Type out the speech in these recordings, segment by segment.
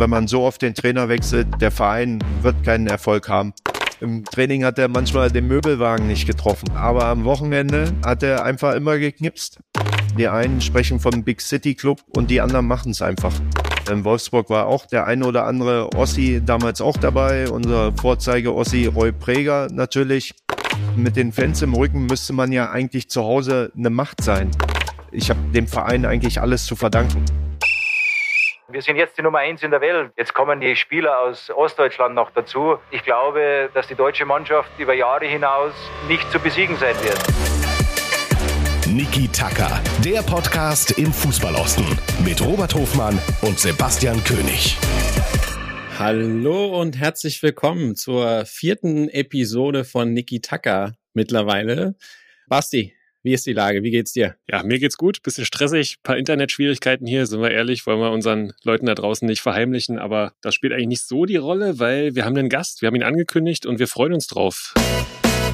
wenn man so oft den Trainer wechselt, der Verein wird keinen Erfolg haben. Im Training hat er manchmal den Möbelwagen nicht getroffen, aber am Wochenende hat er einfach immer geknipst. Die einen sprechen vom Big City Club und die anderen machen es einfach. In Wolfsburg war auch der ein oder andere Ossi damals auch dabei, unser Vorzeige-Ossi Roy Preger natürlich. Mit den Fans im Rücken müsste man ja eigentlich zu Hause eine Macht sein. Ich habe dem Verein eigentlich alles zu verdanken. Wir sind jetzt die Nummer eins in der Welt. Jetzt kommen die Spieler aus Ostdeutschland noch dazu. Ich glaube, dass die deutsche Mannschaft über Jahre hinaus nicht zu besiegen sein wird. Niki Tacker, der Podcast im Fußballosten mit Robert Hofmann und Sebastian König. Hallo und herzlich willkommen zur vierten Episode von Niki Tacker mittlerweile. Basti, wie ist die Lage? Wie geht's dir? Ja, mir geht's gut. Bisschen stressig, paar Internetschwierigkeiten hier, sind wir ehrlich, wollen wir unseren Leuten da draußen nicht verheimlichen, aber das spielt eigentlich nicht so die Rolle, weil wir haben einen Gast, wir haben ihn angekündigt und wir freuen uns drauf.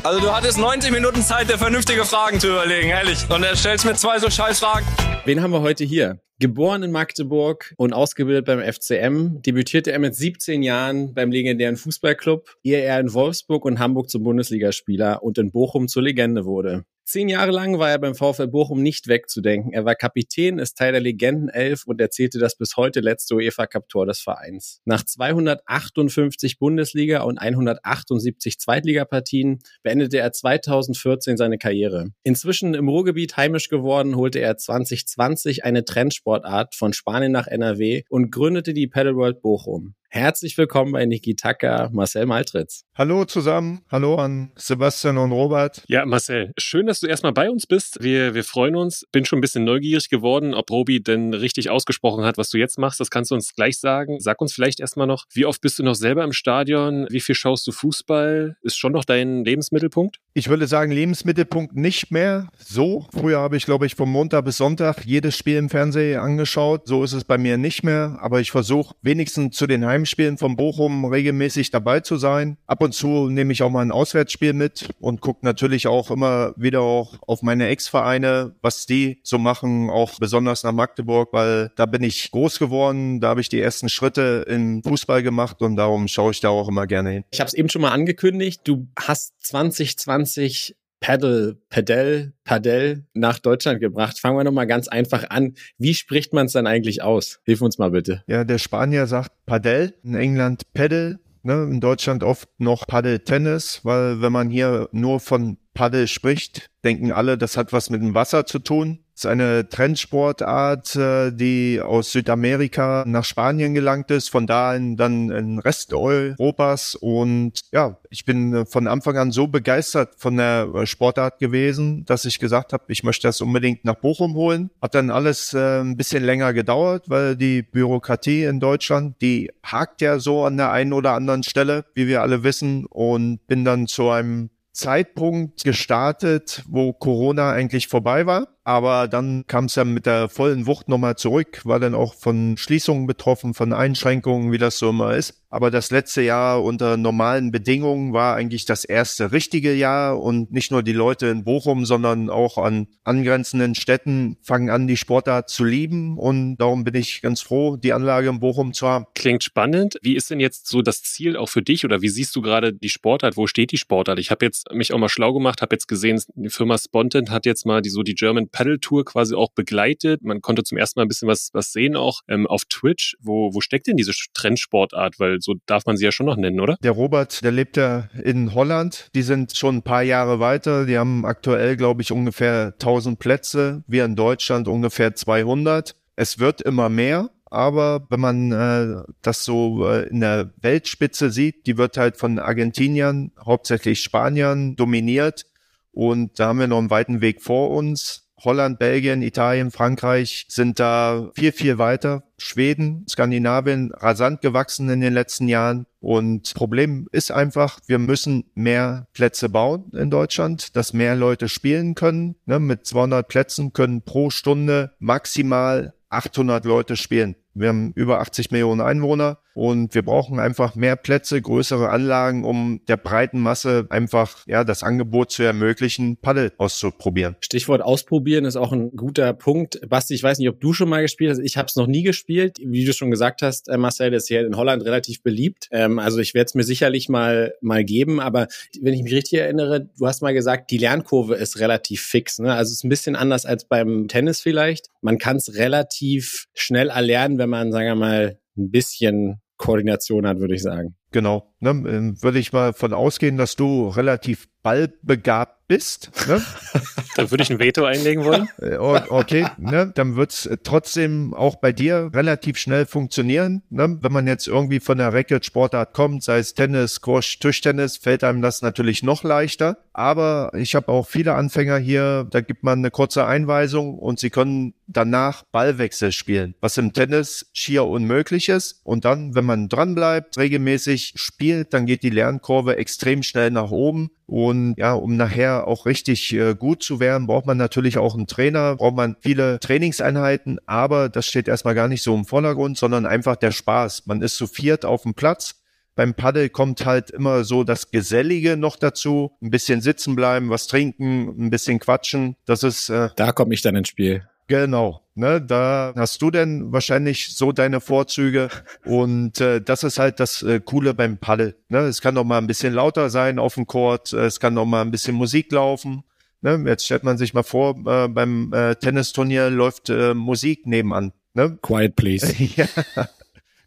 Also du hattest 90 Minuten Zeit, dir vernünftige Fragen zu überlegen, ehrlich. Und er stellst mir zwei so scheiß Fragen. Wen haben wir heute hier? Geboren in Magdeburg und ausgebildet beim FCM, debütierte er mit 17 Jahren beim legendären Fußballclub, ehe er in Wolfsburg und Hamburg zum Bundesligaspieler und in Bochum zur Legende wurde. Zehn Jahre lang war er beim VfL Bochum nicht wegzudenken. Er war Kapitän, ist Teil der Legendenelf und erzählte das bis heute letzte UEFA Cup Tor des Vereins. Nach 258 Bundesliga und 178 Zweitligapartien beendete er 2014 seine Karriere. Inzwischen im Ruhrgebiet heimisch geworden, holte er 2020 eine Trendsportart von Spanien nach NRW und gründete die Paddle World Bochum. Herzlich willkommen bei Niki Tacker, Marcel Maltritz. Hallo zusammen, hallo an Sebastian und Robert. Ja, Marcel, schön, dass du erstmal bei uns bist. Wir, wir freuen uns. Bin schon ein bisschen neugierig geworden, ob Robi denn richtig ausgesprochen hat, was du jetzt machst. Das kannst du uns gleich sagen. Sag uns vielleicht erstmal noch, wie oft bist du noch selber im Stadion? Wie viel schaust du Fußball? Ist schon noch dein Lebensmittelpunkt? Ich würde sagen, Lebensmittelpunkt nicht mehr so. Früher habe ich, glaube ich, vom Montag bis Sonntag jedes Spiel im Fernsehen angeschaut. So ist es bei mir nicht mehr. Aber ich versuche wenigstens zu den Heim Heimspielen von Bochum regelmäßig dabei zu sein. Ab und zu nehme ich auch mal ein Auswärtsspiel mit und gucke natürlich auch immer wieder auch auf meine Ex-Vereine, was die so machen, auch besonders nach Magdeburg, weil da bin ich groß geworden, da habe ich die ersten Schritte im Fußball gemacht und darum schaue ich da auch immer gerne hin. Ich habe es eben schon mal angekündigt, du hast 2020 Paddle, Padel, Padel nach Deutschland gebracht. Fangen wir nochmal ganz einfach an. Wie spricht man es dann eigentlich aus? Hilf uns mal bitte. Ja, der Spanier sagt Padel, in England Paddle, ne, in Deutschland oft noch Paddle Tennis, weil wenn man hier nur von Paddel spricht, denken alle, das hat was mit dem Wasser zu tun. Ist eine Trendsportart, äh, die aus Südamerika nach Spanien gelangt ist, von da in, dann in Rest Europas. Und ja, ich bin äh, von Anfang an so begeistert von der äh, Sportart gewesen, dass ich gesagt habe, ich möchte das unbedingt nach Bochum holen. Hat dann alles äh, ein bisschen länger gedauert, weil die Bürokratie in Deutschland, die hakt ja so an der einen oder anderen Stelle, wie wir alle wissen, und bin dann zu einem Zeitpunkt gestartet, wo Corona eigentlich vorbei war. Aber dann kam es ja mit der vollen Wucht nochmal zurück, war dann auch von Schließungen betroffen, von Einschränkungen, wie das so immer ist. Aber das letzte Jahr unter normalen Bedingungen war eigentlich das erste richtige Jahr und nicht nur die Leute in Bochum, sondern auch an angrenzenden Städten fangen an, die Sportart zu lieben und darum bin ich ganz froh, die Anlage in Bochum zu haben. Klingt spannend. Wie ist denn jetzt so das Ziel auch für dich oder wie siehst du gerade die Sportart? Wo steht die Sportart? Ich habe jetzt mich auch mal schlau gemacht, habe jetzt gesehen, die Firma Spontent hat jetzt mal die so die German Paddle-Tour quasi auch begleitet. Man konnte zum ersten Mal ein bisschen was, was sehen, auch ähm, auf Twitch. Wo, wo steckt denn diese Trendsportart? Weil so darf man sie ja schon noch nennen, oder? Der Robert, der lebt ja in Holland. Die sind schon ein paar Jahre weiter. Die haben aktuell, glaube ich, ungefähr 1000 Plätze. Wir in Deutschland ungefähr 200. Es wird immer mehr. Aber wenn man äh, das so äh, in der Weltspitze sieht, die wird halt von Argentiniern, hauptsächlich Spaniern dominiert. Und da haben wir noch einen weiten Weg vor uns. Holland, Belgien, Italien, Frankreich sind da viel, viel weiter. Schweden, Skandinavien rasant gewachsen in den letzten Jahren. Und Problem ist einfach, wir müssen mehr Plätze bauen in Deutschland, dass mehr Leute spielen können. Ne, mit 200 Plätzen können pro Stunde maximal 800 Leute spielen. Wir haben über 80 Millionen Einwohner und wir brauchen einfach mehr Plätze, größere Anlagen, um der breiten Masse einfach ja das Angebot zu ermöglichen, Paddel auszuprobieren. Stichwort ausprobieren ist auch ein guter Punkt. Basti, ich weiß nicht, ob du schon mal gespielt hast. Ich habe es noch nie gespielt. Wie du schon gesagt hast, äh, Marcel, ist hier in Holland relativ beliebt. Ähm, also ich werde es mir sicherlich mal mal geben. Aber wenn ich mich richtig erinnere, du hast mal gesagt, die Lernkurve ist relativ fix. Ne? Also es ist ein bisschen anders als beim Tennis vielleicht. Man kann es relativ schnell erlernen, wenn man, sagen wir mal, ein bisschen Koordination hat, würde ich sagen. Genau. Ne, ähm, würde ich mal von ausgehen, dass du relativ ballbegabt bist. Ne? dann würde ich ein Veto einlegen wollen. Äh, okay, ne? dann wird's trotzdem auch bei dir relativ schnell funktionieren. Ne? Wenn man jetzt irgendwie von der Racket-Sportart kommt, sei es Tennis, Squash, Tischtennis, fällt einem das natürlich noch leichter. Aber ich habe auch viele Anfänger hier, da gibt man eine kurze Einweisung und sie können danach Ballwechsel spielen, was im Tennis schier unmöglich ist. Und dann, wenn man dranbleibt, regelmäßig spielt, dann geht die Lernkurve extrem schnell nach oben. Und ja, um nachher auch richtig äh, gut zu werden, braucht man natürlich auch einen Trainer, braucht man viele Trainingseinheiten, aber das steht erstmal gar nicht so im Vordergrund, sondern einfach der Spaß. Man ist zu viert auf dem Platz. Beim Paddel kommt halt immer so das Gesellige noch dazu. Ein bisschen sitzen bleiben, was trinken, ein bisschen quatschen. Das ist. Äh, da komme ich dann ins Spiel. Genau. Ne, da hast du denn wahrscheinlich so deine Vorzüge und äh, das ist halt das äh, Coole beim Paddel. Ne? Es kann doch mal ein bisschen lauter sein auf dem Court, äh, es kann doch mal ein bisschen Musik laufen. Ne? Jetzt stellt man sich mal vor, äh, beim äh, Tennisturnier läuft äh, Musik nebenan. Ne? Quiet, please. ja.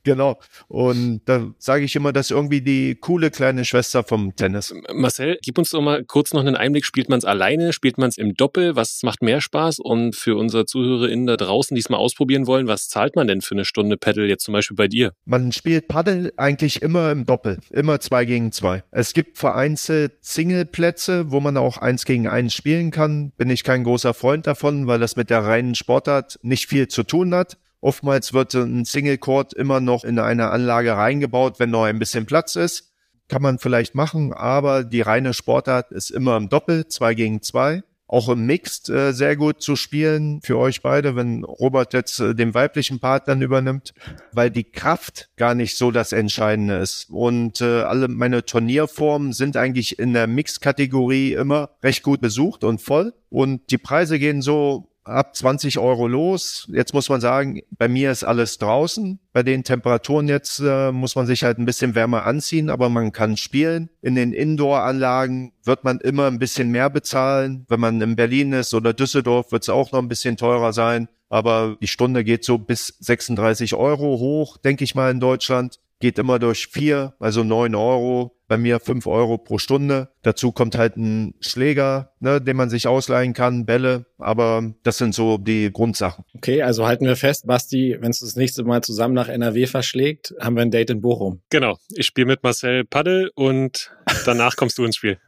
Genau. Und da sage ich immer, das ist irgendwie die coole kleine Schwester vom Tennis. Marcel, gib uns doch mal kurz noch einen Einblick. Spielt man es alleine? Spielt man es im Doppel? Was macht mehr Spaß? Und für unsere ZuhörerInnen da draußen, die es mal ausprobieren wollen, was zahlt man denn für eine Stunde Paddle jetzt zum Beispiel bei dir? Man spielt Paddle eigentlich immer im Doppel. Immer zwei gegen zwei. Es gibt vereinzelt Singleplätze, wo man auch eins gegen eins spielen kann. Bin ich kein großer Freund davon, weil das mit der reinen Sportart nicht viel zu tun hat. Oftmals wird ein Single Court immer noch in eine Anlage reingebaut, wenn noch ein bisschen Platz ist. Kann man vielleicht machen, aber die reine Sportart ist immer im Doppel, zwei gegen zwei. Auch im Mixed äh, sehr gut zu spielen für euch beide, wenn Robert jetzt äh, den weiblichen Part dann übernimmt, weil die Kraft gar nicht so das Entscheidende ist. Und äh, alle meine Turnierformen sind eigentlich in der Mixed-Kategorie immer recht gut besucht und voll. Und die Preise gehen so ab 20 Euro los. Jetzt muss man sagen, bei mir ist alles draußen. Bei den Temperaturen jetzt äh, muss man sich halt ein bisschen wärmer anziehen, aber man kann spielen. In den Indoor-Anlagen wird man immer ein bisschen mehr bezahlen. Wenn man in Berlin ist oder Düsseldorf, wird es auch noch ein bisschen teurer sein. Aber die Stunde geht so bis 36 Euro hoch, denke ich mal, in Deutschland. Geht immer durch vier, also neun Euro bei mir fünf Euro pro Stunde. Dazu kommt halt ein Schläger, ne, den man sich ausleihen kann, Bälle, aber das sind so die Grundsachen. Okay, also halten wir fest, Basti, wenn es das nächste Mal zusammen nach NRW verschlägt, haben wir ein Date in Bochum. Genau, ich spiele mit Marcel Paddel und danach kommst du ins Spiel.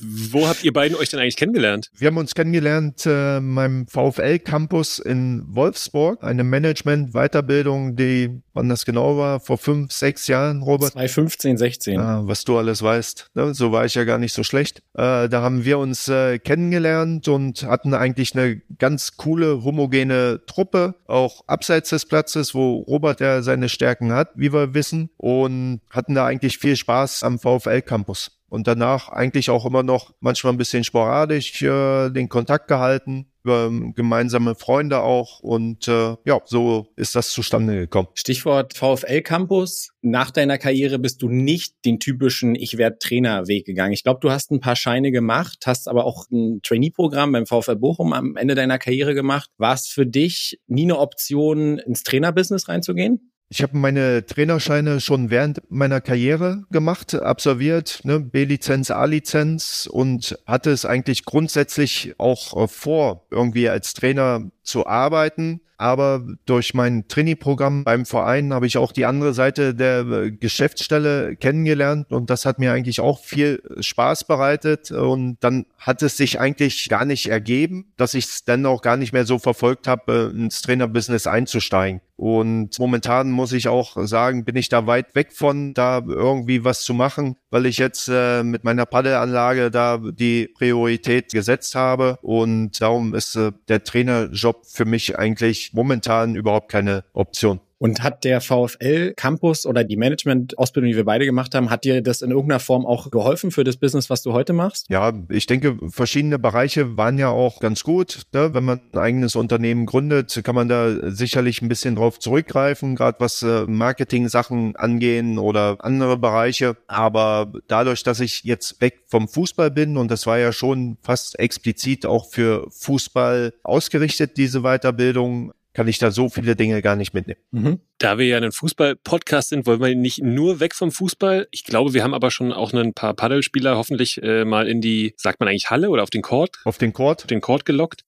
Wo habt ihr beiden euch denn eigentlich kennengelernt? Wir haben uns kennengelernt äh, meinem VfL-Campus in Wolfsburg, eine Management-Weiterbildung, die, wann das genau war, vor fünf, sechs Jahren, Robert? 2015, 16. Ah, was du alles weißt, ne? so war ich ja gar nicht so schlecht. Äh, da haben wir uns äh, kennengelernt und hatten eigentlich eine ganz coole, homogene Truppe, auch abseits des Platzes, wo Robert ja seine Stärken hat, wie wir wissen, und hatten da eigentlich viel Spaß am VfL-Campus und danach eigentlich auch immer noch manchmal ein bisschen sporadisch äh, den Kontakt gehalten über gemeinsame Freunde auch und äh, ja, so ist das zustande gekommen. Stichwort VfL Campus. Nach deiner Karriere bist du nicht den typischen Ich werde Trainer Weg gegangen. Ich glaube, du hast ein paar Scheine gemacht, hast aber auch ein Trainee-Programm beim VfL Bochum am Ende deiner Karriere gemacht. War es für dich nie eine Option, ins Trainerbusiness reinzugehen? Ich habe meine Trainerscheine schon während meiner Karriere gemacht, absolviert, ne, B-Lizenz, A-Lizenz und hatte es eigentlich grundsätzlich auch äh, vor, irgendwie als Trainer zu arbeiten. Aber durch mein Trainee-Programm beim Verein habe ich auch die andere Seite der äh, Geschäftsstelle kennengelernt und das hat mir eigentlich auch viel Spaß bereitet. Und dann hat es sich eigentlich gar nicht ergeben, dass ich es dann auch gar nicht mehr so verfolgt habe, äh, ins Trainerbusiness einzusteigen. Und momentan muss ich auch sagen, bin ich da weit weg von, da irgendwie was zu machen, weil ich jetzt äh, mit meiner Paddelanlage da die Priorität gesetzt habe. Und darum ist äh, der Trainerjob für mich eigentlich momentan überhaupt keine Option. Und hat der VfL Campus oder die Management-Ausbildung, die wir beide gemacht haben, hat dir das in irgendeiner Form auch geholfen für das Business, was du heute machst? Ja, ich denke, verschiedene Bereiche waren ja auch ganz gut. Ne? Wenn man ein eigenes Unternehmen gründet, kann man da sicherlich ein bisschen drauf zurückgreifen, gerade was äh, Marketing-Sachen angehen oder andere Bereiche. Aber dadurch, dass ich jetzt weg vom Fußball bin und das war ja schon fast explizit auch für Fußball ausgerichtet, diese Weiterbildung, kann ich da so viele Dinge gar nicht mitnehmen. Mhm. Da wir ja ein Fußball-Podcast sind, wollen wir nicht nur weg vom Fußball. Ich glaube, wir haben aber schon auch ein paar Paddelspieler hoffentlich äh, mal in die, sagt man eigentlich Halle oder auf den Court? Auf den Court. Auf den Court gelockt.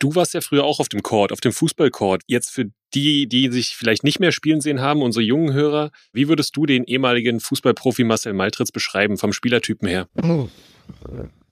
Du warst ja früher auch auf dem Court, auf dem Fußballcourt. Jetzt für die, die sich vielleicht nicht mehr spielen sehen haben, unsere jungen Hörer, wie würdest du den ehemaligen Fußballprofi Marcel Maltritz beschreiben, vom Spielertypen her? Oh.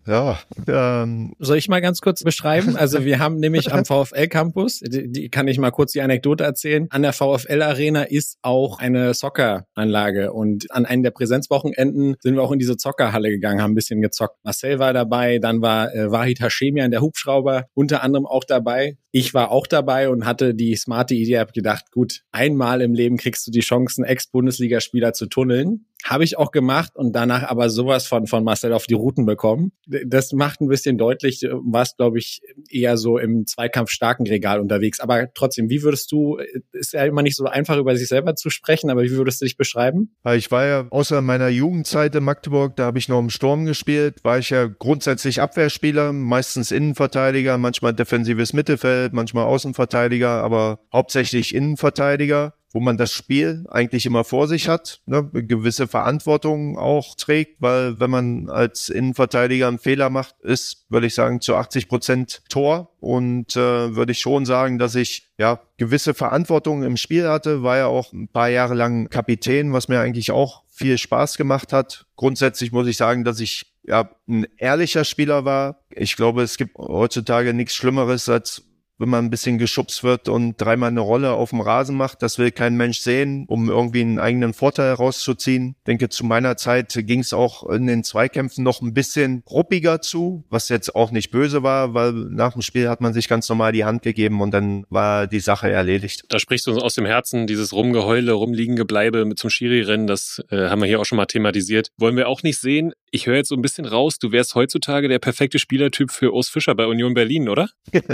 Ja. Ähm. Soll ich mal ganz kurz beschreiben? Also wir haben nämlich am VfL Campus, die, die, kann ich mal kurz die Anekdote erzählen. An der VfL Arena ist auch eine Socceranlage und an einem der Präsenzwochenenden sind wir auch in diese Zockerhalle gegangen, haben ein bisschen gezockt. Marcel war dabei, dann war äh, Wahid Hashemian, der Hubschrauber, unter anderem auch dabei. Ich war auch dabei und hatte die smarte Idee, habe gedacht, gut, einmal im Leben kriegst du die Chancen, Ex-Bundesligaspieler zu tunneln. Habe ich auch gemacht und danach aber sowas von, von Marcel auf die Routen bekommen. Das macht ein bisschen deutlich, was, glaube ich, eher so im Zweikampf starken Regal unterwegs. Aber trotzdem, wie würdest du, ist ja immer nicht so einfach über sich selber zu sprechen, aber wie würdest du dich beschreiben? Ich war ja außer meiner Jugendzeit in Magdeburg, da habe ich noch im Sturm gespielt, war ich ja grundsätzlich Abwehrspieler, meistens Innenverteidiger, manchmal defensives Mittelfeld, manchmal Außenverteidiger, aber hauptsächlich Innenverteidiger wo man das Spiel eigentlich immer vor sich hat, ne, gewisse Verantwortung auch trägt, weil wenn man als Innenverteidiger einen Fehler macht, ist, würde ich sagen, zu 80 Prozent Tor und äh, würde ich schon sagen, dass ich ja gewisse Verantwortung im Spiel hatte, war ja auch ein paar Jahre lang Kapitän, was mir eigentlich auch viel Spaß gemacht hat. Grundsätzlich muss ich sagen, dass ich ja ein ehrlicher Spieler war. Ich glaube, es gibt heutzutage nichts Schlimmeres als wenn man ein bisschen geschubst wird und dreimal eine Rolle auf dem Rasen macht. Das will kein Mensch sehen, um irgendwie einen eigenen Vorteil herauszuziehen. Ich denke, zu meiner Zeit ging es auch in den Zweikämpfen noch ein bisschen ruppiger zu, was jetzt auch nicht böse war, weil nach dem Spiel hat man sich ganz normal die Hand gegeben und dann war die Sache erledigt. Da sprichst du uns aus dem Herzen, dieses Rumgeheule, Rumliegengebleibe mit zum Schiri-Rennen, das äh, haben wir hier auch schon mal thematisiert. Wollen wir auch nicht sehen. Ich höre jetzt so ein bisschen raus, du wärst heutzutage der perfekte Spielertyp für Urs Fischer bei Union Berlin, oder?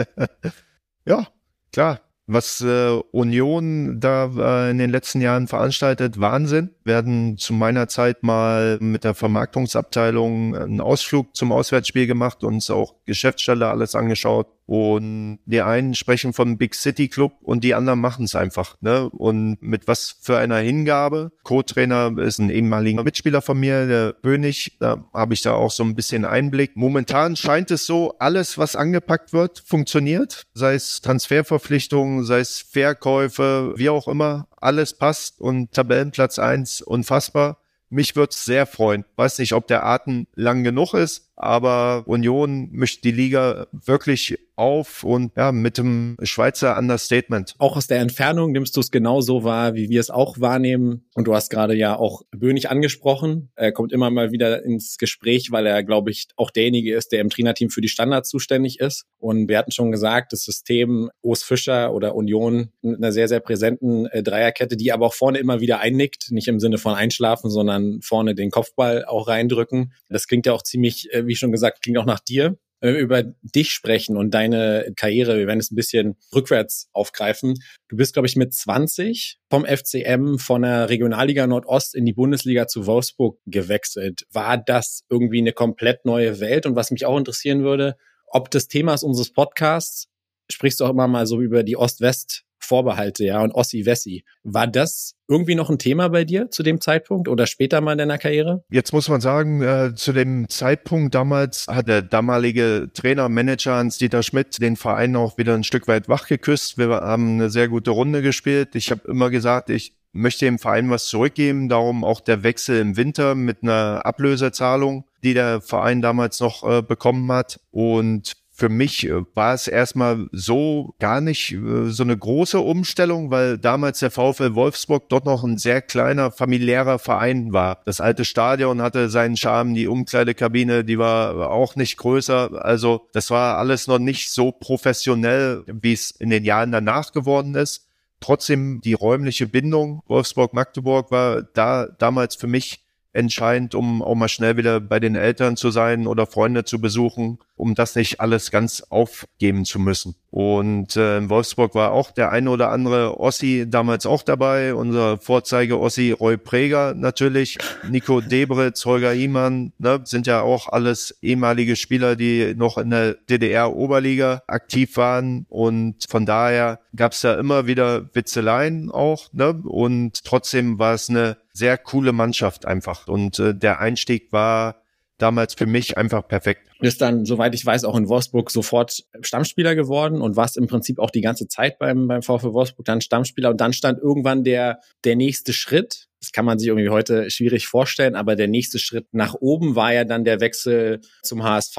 Ja, klar. Was äh, Union da äh, in den letzten Jahren veranstaltet, Wahnsinn. Werden zu meiner Zeit mal mit der Vermarktungsabteilung einen Ausflug zum Auswärtsspiel gemacht, uns auch Geschäftsstelle alles angeschaut. Und die einen sprechen vom Big City Club und die anderen machen es einfach. Ne? Und mit was für einer Hingabe. Co-Trainer ist ein ehemaliger Mitspieler von mir, der Bönig. Da habe ich da auch so ein bisschen Einblick. Momentan scheint es so, alles, was angepackt wird, funktioniert. Sei es Transferverpflichtungen, sei es Verkäufe, wie auch immer. Alles passt und Tabellenplatz eins unfassbar. Mich würde es sehr freuen. Weiß nicht, ob der Atem lang genug ist, aber Union möchte die Liga wirklich auf und ja, mit dem Schweizer Understatement. Auch aus der Entfernung nimmst du es genauso wahr, wie wir es auch wahrnehmen. Und du hast gerade ja auch Bönig angesprochen. Er kommt immer mal wieder ins Gespräch, weil er, glaube ich, auch derjenige ist, der im Trainerteam für die Standards zuständig ist. Und wir hatten schon gesagt, das System Urs Fischer oder Union mit einer sehr, sehr präsenten äh, Dreierkette, die aber auch vorne immer wieder einnickt. Nicht im Sinne von einschlafen, sondern vorne den Kopfball auch reindrücken. Das klingt ja auch ziemlich, äh, wie schon gesagt, klingt auch nach dir über dich sprechen und deine Karriere, wir werden es ein bisschen rückwärts aufgreifen. Du bist, glaube ich, mit 20 vom FCM von der Regionalliga Nordost in die Bundesliga zu Wolfsburg gewechselt. War das irgendwie eine komplett neue Welt? Und was mich auch interessieren würde, ob des Themas unseres Podcasts sprichst du auch immer mal so über die Ost-West Vorbehalte, ja, und Ossi Wessi. War das irgendwie noch ein Thema bei dir zu dem Zeitpunkt oder später mal in deiner Karriere? Jetzt muss man sagen, äh, zu dem Zeitpunkt damals hat der damalige Trainer, Manager Hans-Dieter Schmidt den Verein auch wieder ein Stück weit wach geküsst. Wir haben eine sehr gute Runde gespielt. Ich habe immer gesagt, ich möchte dem Verein was zurückgeben, darum auch der Wechsel im Winter mit einer Ablösezahlung, die der Verein damals noch äh, bekommen hat. Und für mich äh, war es erstmal so gar nicht äh, so eine große Umstellung, weil damals der VfL Wolfsburg dort noch ein sehr kleiner familiärer Verein war. Das alte Stadion hatte seinen Charme, die Umkleidekabine, die war auch nicht größer. Also das war alles noch nicht so professionell, wie es in den Jahren danach geworden ist. Trotzdem die räumliche Bindung Wolfsburg-Magdeburg war da damals für mich entscheidend, um auch mal schnell wieder bei den Eltern zu sein oder Freunde zu besuchen, um das nicht alles ganz aufgeben zu müssen. Und äh, in Wolfsburg war auch der eine oder andere Ossi damals auch dabei, unser Vorzeige-Ossi Roy Preger natürlich, Nico Debritz, Holger Iemann, ne, sind ja auch alles ehemalige Spieler, die noch in der DDR-Oberliga aktiv waren und von daher gab es da immer wieder Witzeleien auch ne, und trotzdem war es eine sehr coole Mannschaft einfach. Und äh, der Einstieg war damals für mich einfach perfekt. Du bist dann, soweit ich weiß, auch in Wolfsburg sofort Stammspieler geworden und warst im Prinzip auch die ganze Zeit beim, beim VfL Wolfsburg dann Stammspieler und dann stand irgendwann der, der nächste Schritt. Das kann man sich irgendwie heute schwierig vorstellen, aber der nächste Schritt nach oben war ja dann der Wechsel zum HSV.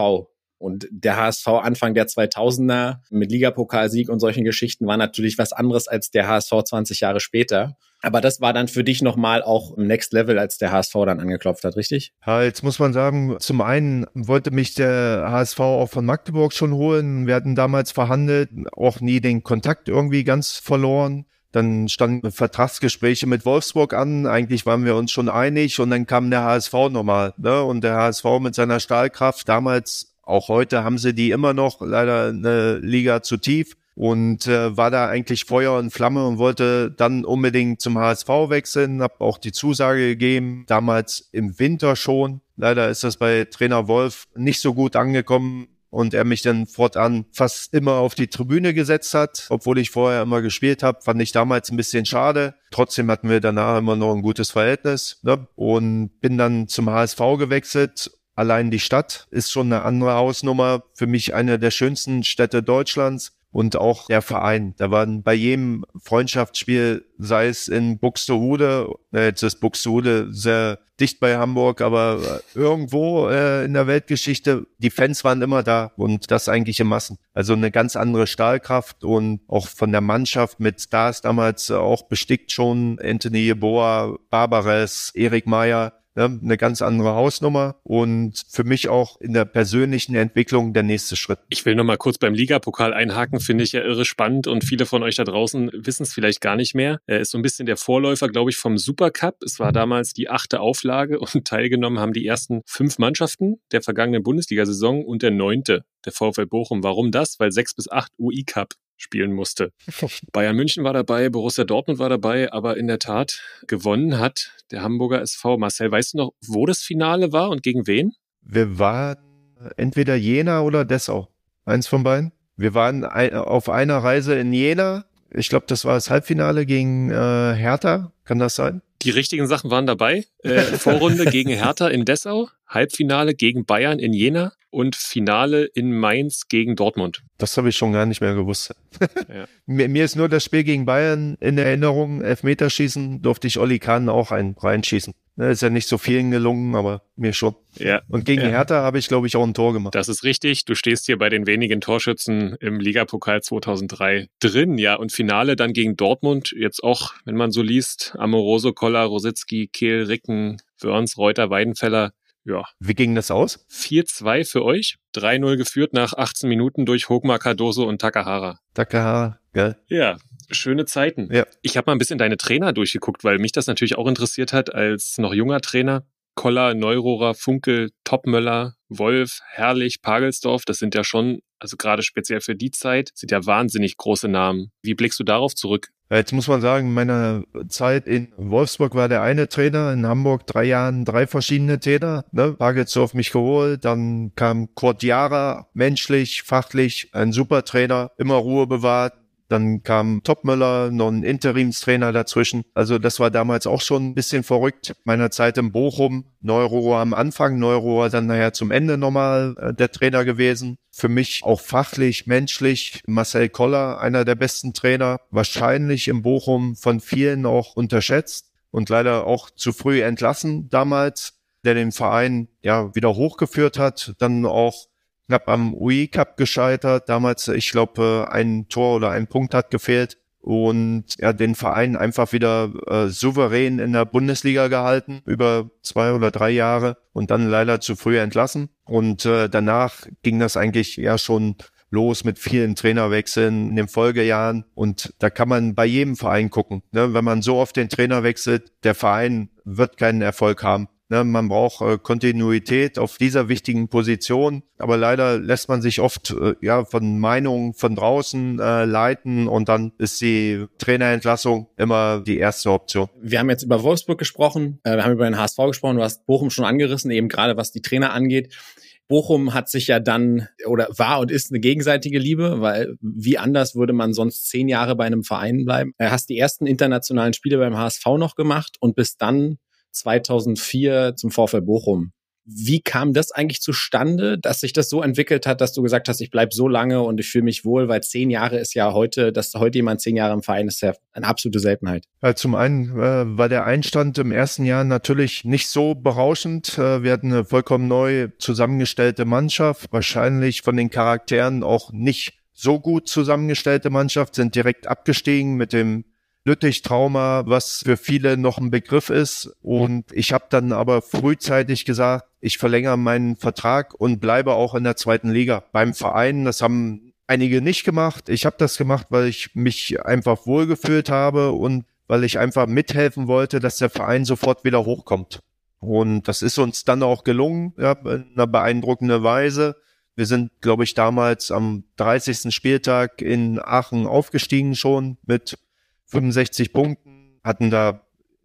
Und der HSV Anfang der 2000er mit Ligapokalsieg und solchen Geschichten war natürlich was anderes als der HSV 20 Jahre später. Aber das war dann für dich nochmal auch im Next Level, als der HSV dann angeklopft hat, richtig? Ja, jetzt muss man sagen, zum einen wollte mich der HSV auch von Magdeburg schon holen. Wir hatten damals verhandelt, auch nie den Kontakt irgendwie ganz verloren. Dann standen Vertragsgespräche mit Wolfsburg an. Eigentlich waren wir uns schon einig und dann kam der HSV nochmal. Ne? Und der HSV mit seiner Stahlkraft damals auch heute haben sie die immer noch, leider eine Liga zu tief und äh, war da eigentlich Feuer und Flamme und wollte dann unbedingt zum HSV wechseln, habe auch die Zusage gegeben, damals im Winter schon. Leider ist das bei Trainer Wolf nicht so gut angekommen und er mich dann fortan fast immer auf die Tribüne gesetzt hat, obwohl ich vorher immer gespielt habe, fand ich damals ein bisschen schade. Trotzdem hatten wir danach immer noch ein gutes Verhältnis ne? und bin dann zum HSV gewechselt Allein die Stadt ist schon eine andere Hausnummer. Für mich eine der schönsten Städte Deutschlands und auch der Verein. Da waren bei jedem Freundschaftsspiel, sei es in Buxtehude, äh, jetzt ist Buxtehude sehr dicht bei Hamburg, aber irgendwo äh, in der Weltgeschichte, die Fans waren immer da und das eigentlich in Massen. Also eine ganz andere Stahlkraft und auch von der Mannschaft mit Stars damals auch bestickt schon Anthony Yeboah, Barbares, Erik Meyer, ne, eine ganz andere Hausnummer und für mich auch in der persönlichen Entwicklung der nächste Schritt. Ich will noch mal kurz beim Ligapokal einhaken, finde ich ja irre spannend und viele von euch da draußen wissen es vielleicht gar nicht mehr. Er ist so ein bisschen der Vorläufer, glaube ich, vom Supercup. Es war damals die achte Auflage und teilgenommen haben die ersten fünf Mannschaften der vergangenen Bundesliga-Saison und der neunte, der VfL Bochum. Warum das? Weil sechs bis acht UI Cup spielen musste. Bayern München war dabei, Borussia Dortmund war dabei, aber in der Tat gewonnen hat der Hamburger SV. Marcel, weißt du noch, wo das Finale war und gegen wen? Wir waren entweder Jena oder Dessau. Eins von beiden. Wir waren auf einer Reise in Jena. Ich glaube, das war das Halbfinale gegen äh, Hertha. Kann das sein? Die richtigen Sachen waren dabei. Äh, Vorrunde gegen Hertha in Dessau, Halbfinale gegen Bayern in Jena und Finale in Mainz gegen Dortmund. Das habe ich schon gar nicht mehr gewusst. ja. mir, mir, ist nur das Spiel gegen Bayern in Erinnerung. Elfmeterschießen durfte ich Olli Kahn auch ein reinschießen. Ne, ist ja nicht so vielen gelungen, aber mir schon. Ja. Und gegen ja. Hertha habe ich, glaube ich, auch ein Tor gemacht. Das ist richtig. Du stehst hier bei den wenigen Torschützen im Ligapokal 2003 drin. Ja, und Finale dann gegen Dortmund. Jetzt auch, wenn man so liest, Amoroso, Koller, Rositzky, Kehl, Ricken, Wörns, Reuter, Weidenfeller. Ja. Wie ging das aus? 4-2 für euch. 3-0 geführt nach 18 Minuten durch Hogmar Cardoso und Takahara. Takahara, gell? Ja, schöne Zeiten. Ja. Ich habe mal ein bisschen deine Trainer durchgeguckt, weil mich das natürlich auch interessiert hat als noch junger Trainer. Koller, Neurohrer, Funkel, Topmöller, Wolf, Herrlich, Pagelsdorf, das sind ja schon, also gerade speziell für die Zeit, sind ja wahnsinnig große Namen. Wie blickst du darauf zurück? Jetzt muss man sagen, in meiner Zeit in Wolfsburg war der eine Trainer, in Hamburg drei Jahren drei verschiedene Trainer. Ne? Pagelsdorf mich geholt, dann kam Kurt Jara, menschlich, fachlich, ein super Trainer, immer Ruhe bewahrt, dann kam Topmöller, noch ein Interimstrainer dazwischen. Also das war damals auch schon ein bisschen verrückt. Meiner Zeit in Bochum, Neurohr am Anfang, Neurohr dann nachher zum Ende nochmal äh, der Trainer gewesen. Für mich auch fachlich, menschlich. Marcel Koller, einer der besten Trainer, wahrscheinlich in Bochum von vielen auch unterschätzt und leider auch zu früh entlassen damals, der den Verein ja wieder hochgeführt hat, dann auch knapp am UI Cup gescheitert. Damals, ich glaube, ein Tor oder ein Punkt hat gefehlt und er hat den Verein einfach wieder äh, souverän in der Bundesliga gehalten über zwei oder drei Jahre und dann leider zu früh entlassen. Und äh, danach ging das eigentlich ja schon los mit vielen Trainerwechseln in den Folgejahren. Und da kann man bei jedem Verein gucken. Ne? Wenn man so oft den Trainer wechselt, der Verein wird keinen Erfolg haben. Ne, man braucht äh, Kontinuität auf dieser wichtigen Position, aber leider lässt man sich oft äh, ja von Meinungen von draußen äh, leiten und dann ist die Trainerentlassung immer die erste Option. Wir haben jetzt über Wolfsburg gesprochen, äh, wir haben über den HSV gesprochen, du hast Bochum schon angerissen, eben gerade was die Trainer angeht. Bochum hat sich ja dann oder war und ist eine gegenseitige Liebe, weil wie anders würde man sonst zehn Jahre bei einem Verein bleiben. Du hast die ersten internationalen Spiele beim HSV noch gemacht und bis dann 2004 zum VfL Bochum. Wie kam das eigentlich zustande, dass sich das so entwickelt hat, dass du gesagt hast, ich bleib so lange und ich fühle mich wohl, weil zehn Jahre ist ja heute, dass heute jemand zehn Jahre im Verein ist, ja eine absolute Seltenheit. Ja, zum einen äh, war der Einstand im ersten Jahr natürlich nicht so berauschend. Äh, wir hatten eine vollkommen neu zusammengestellte Mannschaft, wahrscheinlich von den Charakteren auch nicht so gut zusammengestellte Mannschaft, sind direkt abgestiegen mit dem Lüttich-Trauma, was für viele noch ein Begriff ist. Und ich habe dann aber frühzeitig gesagt, ich verlängere meinen Vertrag und bleibe auch in der zweiten Liga beim Verein. Das haben einige nicht gemacht. Ich habe das gemacht, weil ich mich einfach wohlgefühlt habe und weil ich einfach mithelfen wollte, dass der Verein sofort wieder hochkommt. Und das ist uns dann auch gelungen, ja, in einer beeindruckenden Weise. Wir sind, glaube ich, damals am 30. Spieltag in Aachen aufgestiegen schon mit 65 Punkten, hatten da,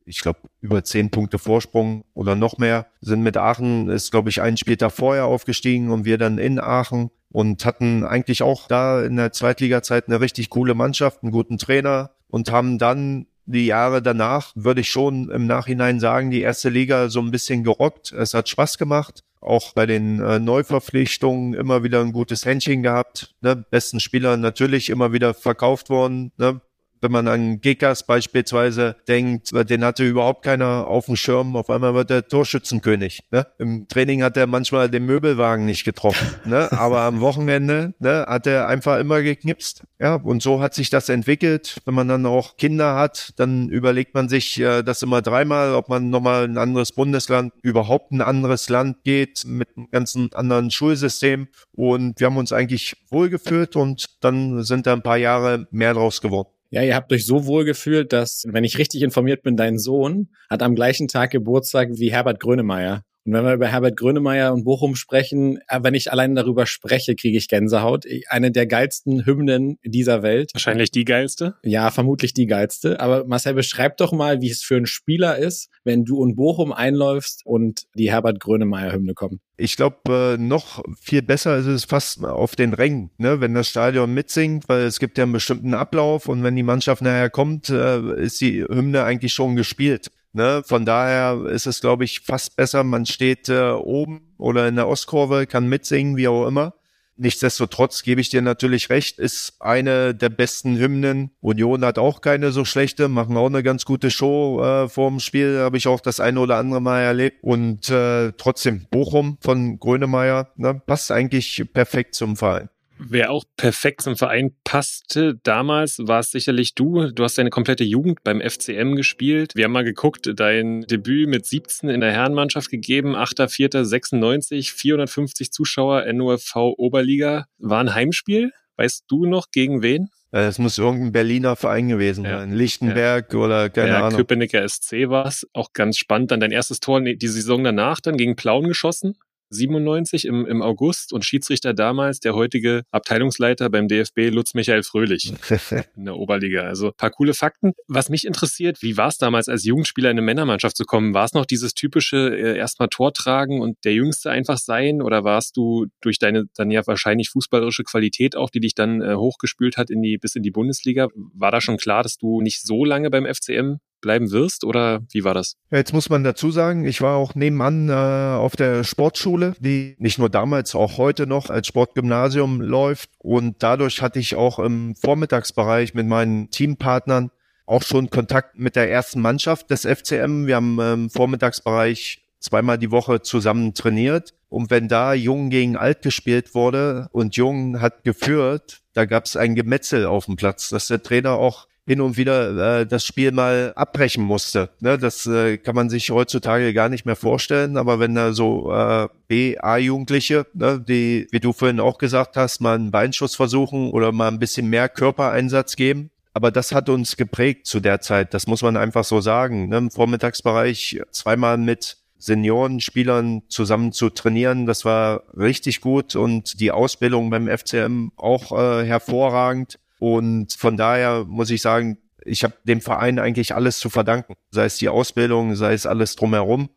ich glaube, über 10 Punkte Vorsprung oder noch mehr, sind mit Aachen, ist, glaube ich, einen Spieltag vorher aufgestiegen und wir dann in Aachen und hatten eigentlich auch da in der Zweitliga-Zeit eine richtig coole Mannschaft, einen guten Trainer und haben dann die Jahre danach, würde ich schon im Nachhinein sagen, die erste Liga so ein bisschen gerockt. Es hat Spaß gemacht. Auch bei den äh, Neuverpflichtungen immer wieder ein gutes Händchen gehabt. Ne? Besten Spieler natürlich immer wieder verkauft worden. Ne? Wenn man an Gekas beispielsweise denkt, den hatte überhaupt keiner auf dem Schirm. Auf einmal wird er Torschützenkönig. Ne? Im Training hat er manchmal den Möbelwagen nicht getroffen. Ne? Aber am Wochenende ne, hat er einfach immer geknipst. Ja, und so hat sich das entwickelt. Wenn man dann auch Kinder hat, dann überlegt man sich äh, das immer dreimal, ob man nochmal ein anderes Bundesland, überhaupt ein anderes Land geht mit einem ganzen anderen Schulsystem. Und wir haben uns eigentlich wohlgefühlt und dann sind da ein paar Jahre mehr draus geworden. Ja, ihr habt euch so wohl gefühlt, dass, wenn ich richtig informiert bin, dein Sohn hat am gleichen Tag Geburtstag wie Herbert Grönemeyer. Und wenn wir über Herbert Grönemeyer und Bochum sprechen, äh, wenn ich allein darüber spreche, kriege ich Gänsehaut. Eine der geilsten Hymnen dieser Welt. Wahrscheinlich die geilste? Ja, vermutlich die geilste. Aber Marcel, beschreib doch mal, wie es für einen Spieler ist, wenn du in Bochum einläufst und die Herbert Grönemeyer-Hymne kommt. Ich glaube, äh, noch viel besser ist es fast auf den Rängen, ne? wenn das Stadion mitsingt, weil es gibt ja einen bestimmten Ablauf und wenn die Mannschaft nachher kommt, äh, ist die Hymne eigentlich schon gespielt. Ne? Von daher ist es, glaube ich, fast besser, man steht äh, oben oder in der Ostkurve, kann mitsingen, wie auch immer. Nichtsdestotrotz gebe ich dir natürlich recht, ist eine der besten Hymnen. Union hat auch keine so schlechte, machen auch eine ganz gute Show äh, vor dem Spiel, habe ich auch das eine oder andere Mal erlebt. Und äh, trotzdem, Bochum von Grönemeyer ne, passt eigentlich perfekt zum Verein. Wer auch perfekt zum Verein passte damals, war es sicherlich du. Du hast deine komplette Jugend beim FCM gespielt. Wir haben mal geguckt, dein Debüt mit 17 in der Herrenmannschaft gegeben, 8.4.96, 450 Zuschauer, NUFV Oberliga. War ein Heimspiel? Weißt du noch gegen wen? Es muss irgendein Berliner Verein gewesen ja. sein. Lichtenberg ja. oder keine ja, Ahnung. Köpenicker SC war es. Auch ganz spannend. Dann dein erstes Tor die Saison danach dann gegen Plauen geschossen. 97 im, im August und Schiedsrichter damals der heutige Abteilungsleiter beim DFB Lutz Michael Fröhlich in der Oberliga. Also paar coole Fakten. Was mich interessiert, wie war es damals als Jugendspieler in eine Männermannschaft zu kommen? War es noch dieses typische äh, erstmal Tor tragen und der Jüngste einfach sein oder warst du durch deine dann ja wahrscheinlich fußballerische Qualität auch, die dich dann äh, hochgespült hat in die bis in die Bundesliga, war da schon klar, dass du nicht so lange beim FCM bleiben wirst oder wie war das? Jetzt muss man dazu sagen, ich war auch nebenan äh, auf der Sportschule, die nicht nur damals, auch heute noch als Sportgymnasium läuft und dadurch hatte ich auch im Vormittagsbereich mit meinen Teampartnern auch schon Kontakt mit der ersten Mannschaft des FCM. Wir haben im Vormittagsbereich zweimal die Woche zusammen trainiert Und wenn da Jung gegen Alt gespielt wurde und Jung hat geführt, da gab es ein Gemetzel auf dem Platz, dass der Trainer auch hin und wieder äh, das Spiel mal abbrechen musste. Ne, das äh, kann man sich heutzutage gar nicht mehr vorstellen. Aber wenn da so äh, B-A-Jugendliche, ne, die, wie du vorhin auch gesagt hast, mal einen Beinschuss versuchen oder mal ein bisschen mehr Körpereinsatz geben, aber das hat uns geprägt zu der Zeit. Das muss man einfach so sagen. Ne? Im Vormittagsbereich zweimal mit Seniorenspielern zusammen zu trainieren. Das war richtig gut und die Ausbildung beim FCM auch äh, hervorragend. Und von daher muss ich sagen, ich habe dem Verein eigentlich alles zu verdanken. Sei es die Ausbildung, sei es alles drumherum.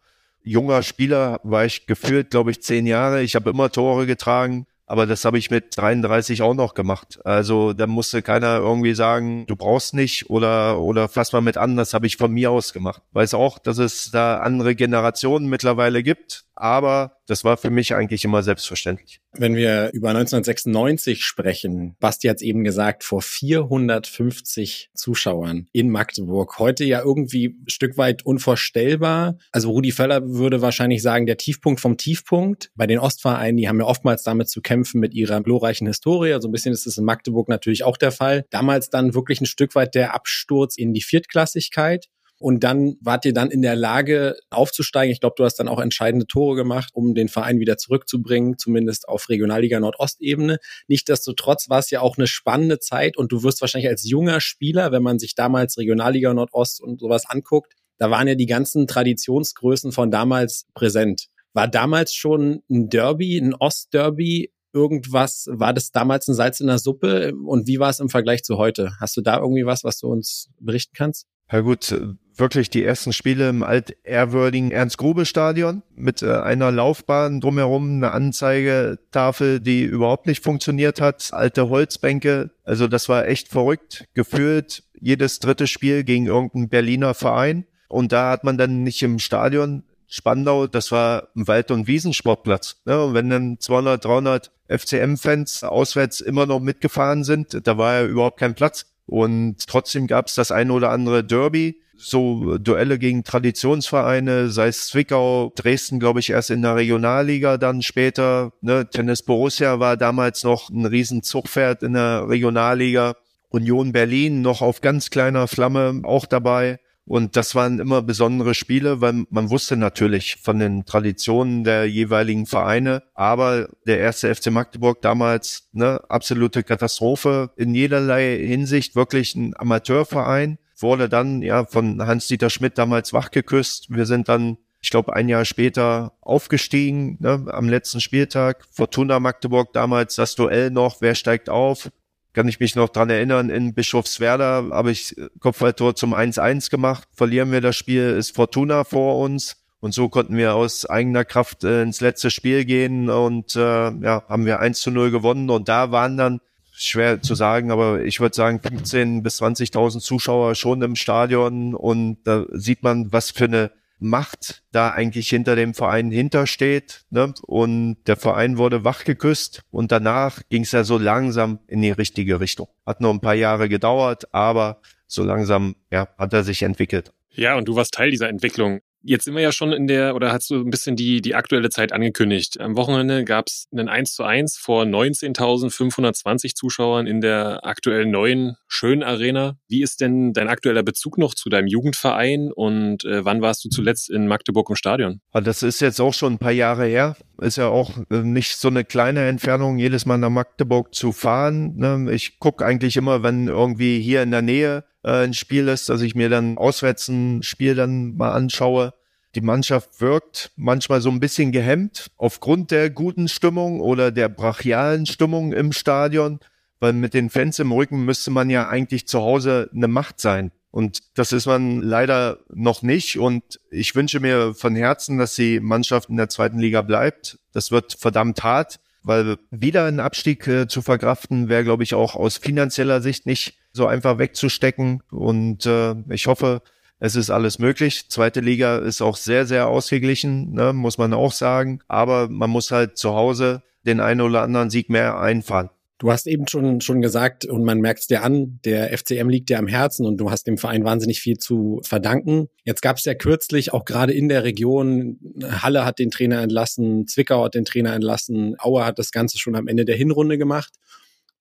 Junger Spieler war ich gefühlt, glaube ich, zehn Jahre. Ich habe immer Tore getragen. Aber das habe ich mit 33 auch noch gemacht. Also da musste keiner irgendwie sagen, du brauchst nicht oder oder fass mal mit an, das habe ich von mir aus gemacht. Weiß auch, dass es da andere Generationen mittlerweile gibt, aber das war für mich eigentlich immer selbstverständlich. Wenn wir über 1996 sprechen, Basti hat es eben gesagt, vor 450 Zuschauern in Magdeburg. Heute ja irgendwie ein Stück weit unvorstellbar. Also Rudi Völler würde wahrscheinlich sagen, der Tiefpunkt vom Tiefpunkt. Bei den Ostvereinen, die haben ja oftmals damit zu kämpfen mit ihrer glorreichen Historie. So also ein bisschen ist es in Magdeburg natürlich auch der Fall. Damals dann wirklich ein Stück weit der Absturz in die Viertklassigkeit. Und dann wart ihr dann in der Lage aufzusteigen. Ich glaube, du hast dann auch entscheidende Tore gemacht, um den Verein wieder zurückzubringen, zumindest auf Regionalliga Nordostebene. Nichtsdestotrotz war es ja auch eine spannende Zeit und du wirst wahrscheinlich als junger Spieler, wenn man sich damals Regionalliga Nordost und sowas anguckt, da waren ja die ganzen Traditionsgrößen von damals präsent. War damals schon ein Derby, ein Ostderby irgendwas, war das damals ein Salz in der Suppe und wie war es im Vergleich zu heute? Hast du da irgendwie was, was du uns berichten kannst? Ja gut, wirklich die ersten Spiele im altehrwürdigen Ernst-Grube-Stadion mit äh, einer Laufbahn drumherum, eine Anzeigetafel, die überhaupt nicht funktioniert hat, alte Holzbänke. Also das war echt verrückt. Gefühlt jedes dritte Spiel gegen irgendeinen Berliner Verein. Und da hat man dann nicht im Stadion Spandau, das war ein Wald- und Wiesensportplatz. Ne? Und wenn dann 200, 300 FCM-Fans auswärts immer noch mitgefahren sind, da war ja überhaupt kein Platz. Und trotzdem gab es das eine oder andere Derby, so Duelle gegen Traditionsvereine, sei es Zwickau, Dresden, glaube ich, erst in der Regionalliga, dann später. Ne? Tennis Borussia war damals noch ein Riesenzugpferd in der Regionalliga. Union Berlin noch auf ganz kleiner Flamme auch dabei. Und das waren immer besondere Spiele, weil man wusste natürlich von den Traditionen der jeweiligen Vereine. Aber der erste FC Magdeburg damals, ne, absolute Katastrophe in jederlei Hinsicht, wirklich ein Amateurverein, wurde dann ja von Hans-Dieter Schmidt damals wachgeküsst. Wir sind dann ich glaube, ein Jahr später aufgestiegen, ne, am letzten Spieltag. Fortuna Magdeburg damals das Duell noch, wer steigt auf? kann ich mich noch dran erinnern, in Bischofswerda habe ich Kopfballtor zum 1-1 gemacht. Verlieren wir das Spiel, ist Fortuna vor uns. Und so konnten wir aus eigener Kraft äh, ins letzte Spiel gehen und äh, ja, haben wir 1 zu 0 gewonnen. Und da waren dann, schwer zu sagen, aber ich würde sagen 15 bis 20.000 Zuschauer schon im Stadion. Und da sieht man, was für eine Macht da eigentlich hinter dem Verein hintersteht. Ne? Und der Verein wurde wachgeküsst und danach ging es ja so langsam in die richtige Richtung. Hat nur ein paar Jahre gedauert, aber so langsam ja, hat er sich entwickelt. Ja, und du warst Teil dieser Entwicklung. Jetzt sind wir ja schon in der, oder hast du ein bisschen die, die aktuelle Zeit angekündigt. Am Wochenende gab es einen 1 zu 1 vor 19.520 Zuschauern in der aktuellen neuen schönen Arena. Wie ist denn dein aktueller Bezug noch zu deinem Jugendverein und äh, wann warst du zuletzt in Magdeburg im Stadion? Ah, das ist jetzt auch schon ein paar Jahre her. Ist ja auch äh, nicht so eine kleine Entfernung, jedes Mal nach Magdeburg zu fahren. Ne? Ich gucke eigentlich immer, wenn irgendwie hier in der Nähe äh, ein Spiel ist, dass ich mir dann auswärts ein Spiel dann mal anschaue. Die Mannschaft wirkt manchmal so ein bisschen gehemmt aufgrund der guten Stimmung oder der brachialen Stimmung im Stadion, weil mit den Fans im Rücken müsste man ja eigentlich zu Hause eine Macht sein. Und das ist man leider noch nicht. Und ich wünsche mir von Herzen, dass die Mannschaft in der zweiten Liga bleibt. Das wird verdammt hart, weil wieder ein Abstieg äh, zu verkraften wäre, glaube ich, auch aus finanzieller Sicht nicht so einfach wegzustecken. Und äh, ich hoffe, es ist alles möglich. Zweite Liga ist auch sehr, sehr ausgeglichen, ne, muss man auch sagen. Aber man muss halt zu Hause den einen oder anderen Sieg mehr einfahren. Du hast eben schon, schon gesagt, und man merkt es dir an, der FCM liegt dir am Herzen und du hast dem Verein wahnsinnig viel zu verdanken. Jetzt gab es ja kürzlich auch gerade in der Region, Halle hat den Trainer entlassen, Zwickau hat den Trainer entlassen, Aue hat das Ganze schon am Ende der Hinrunde gemacht.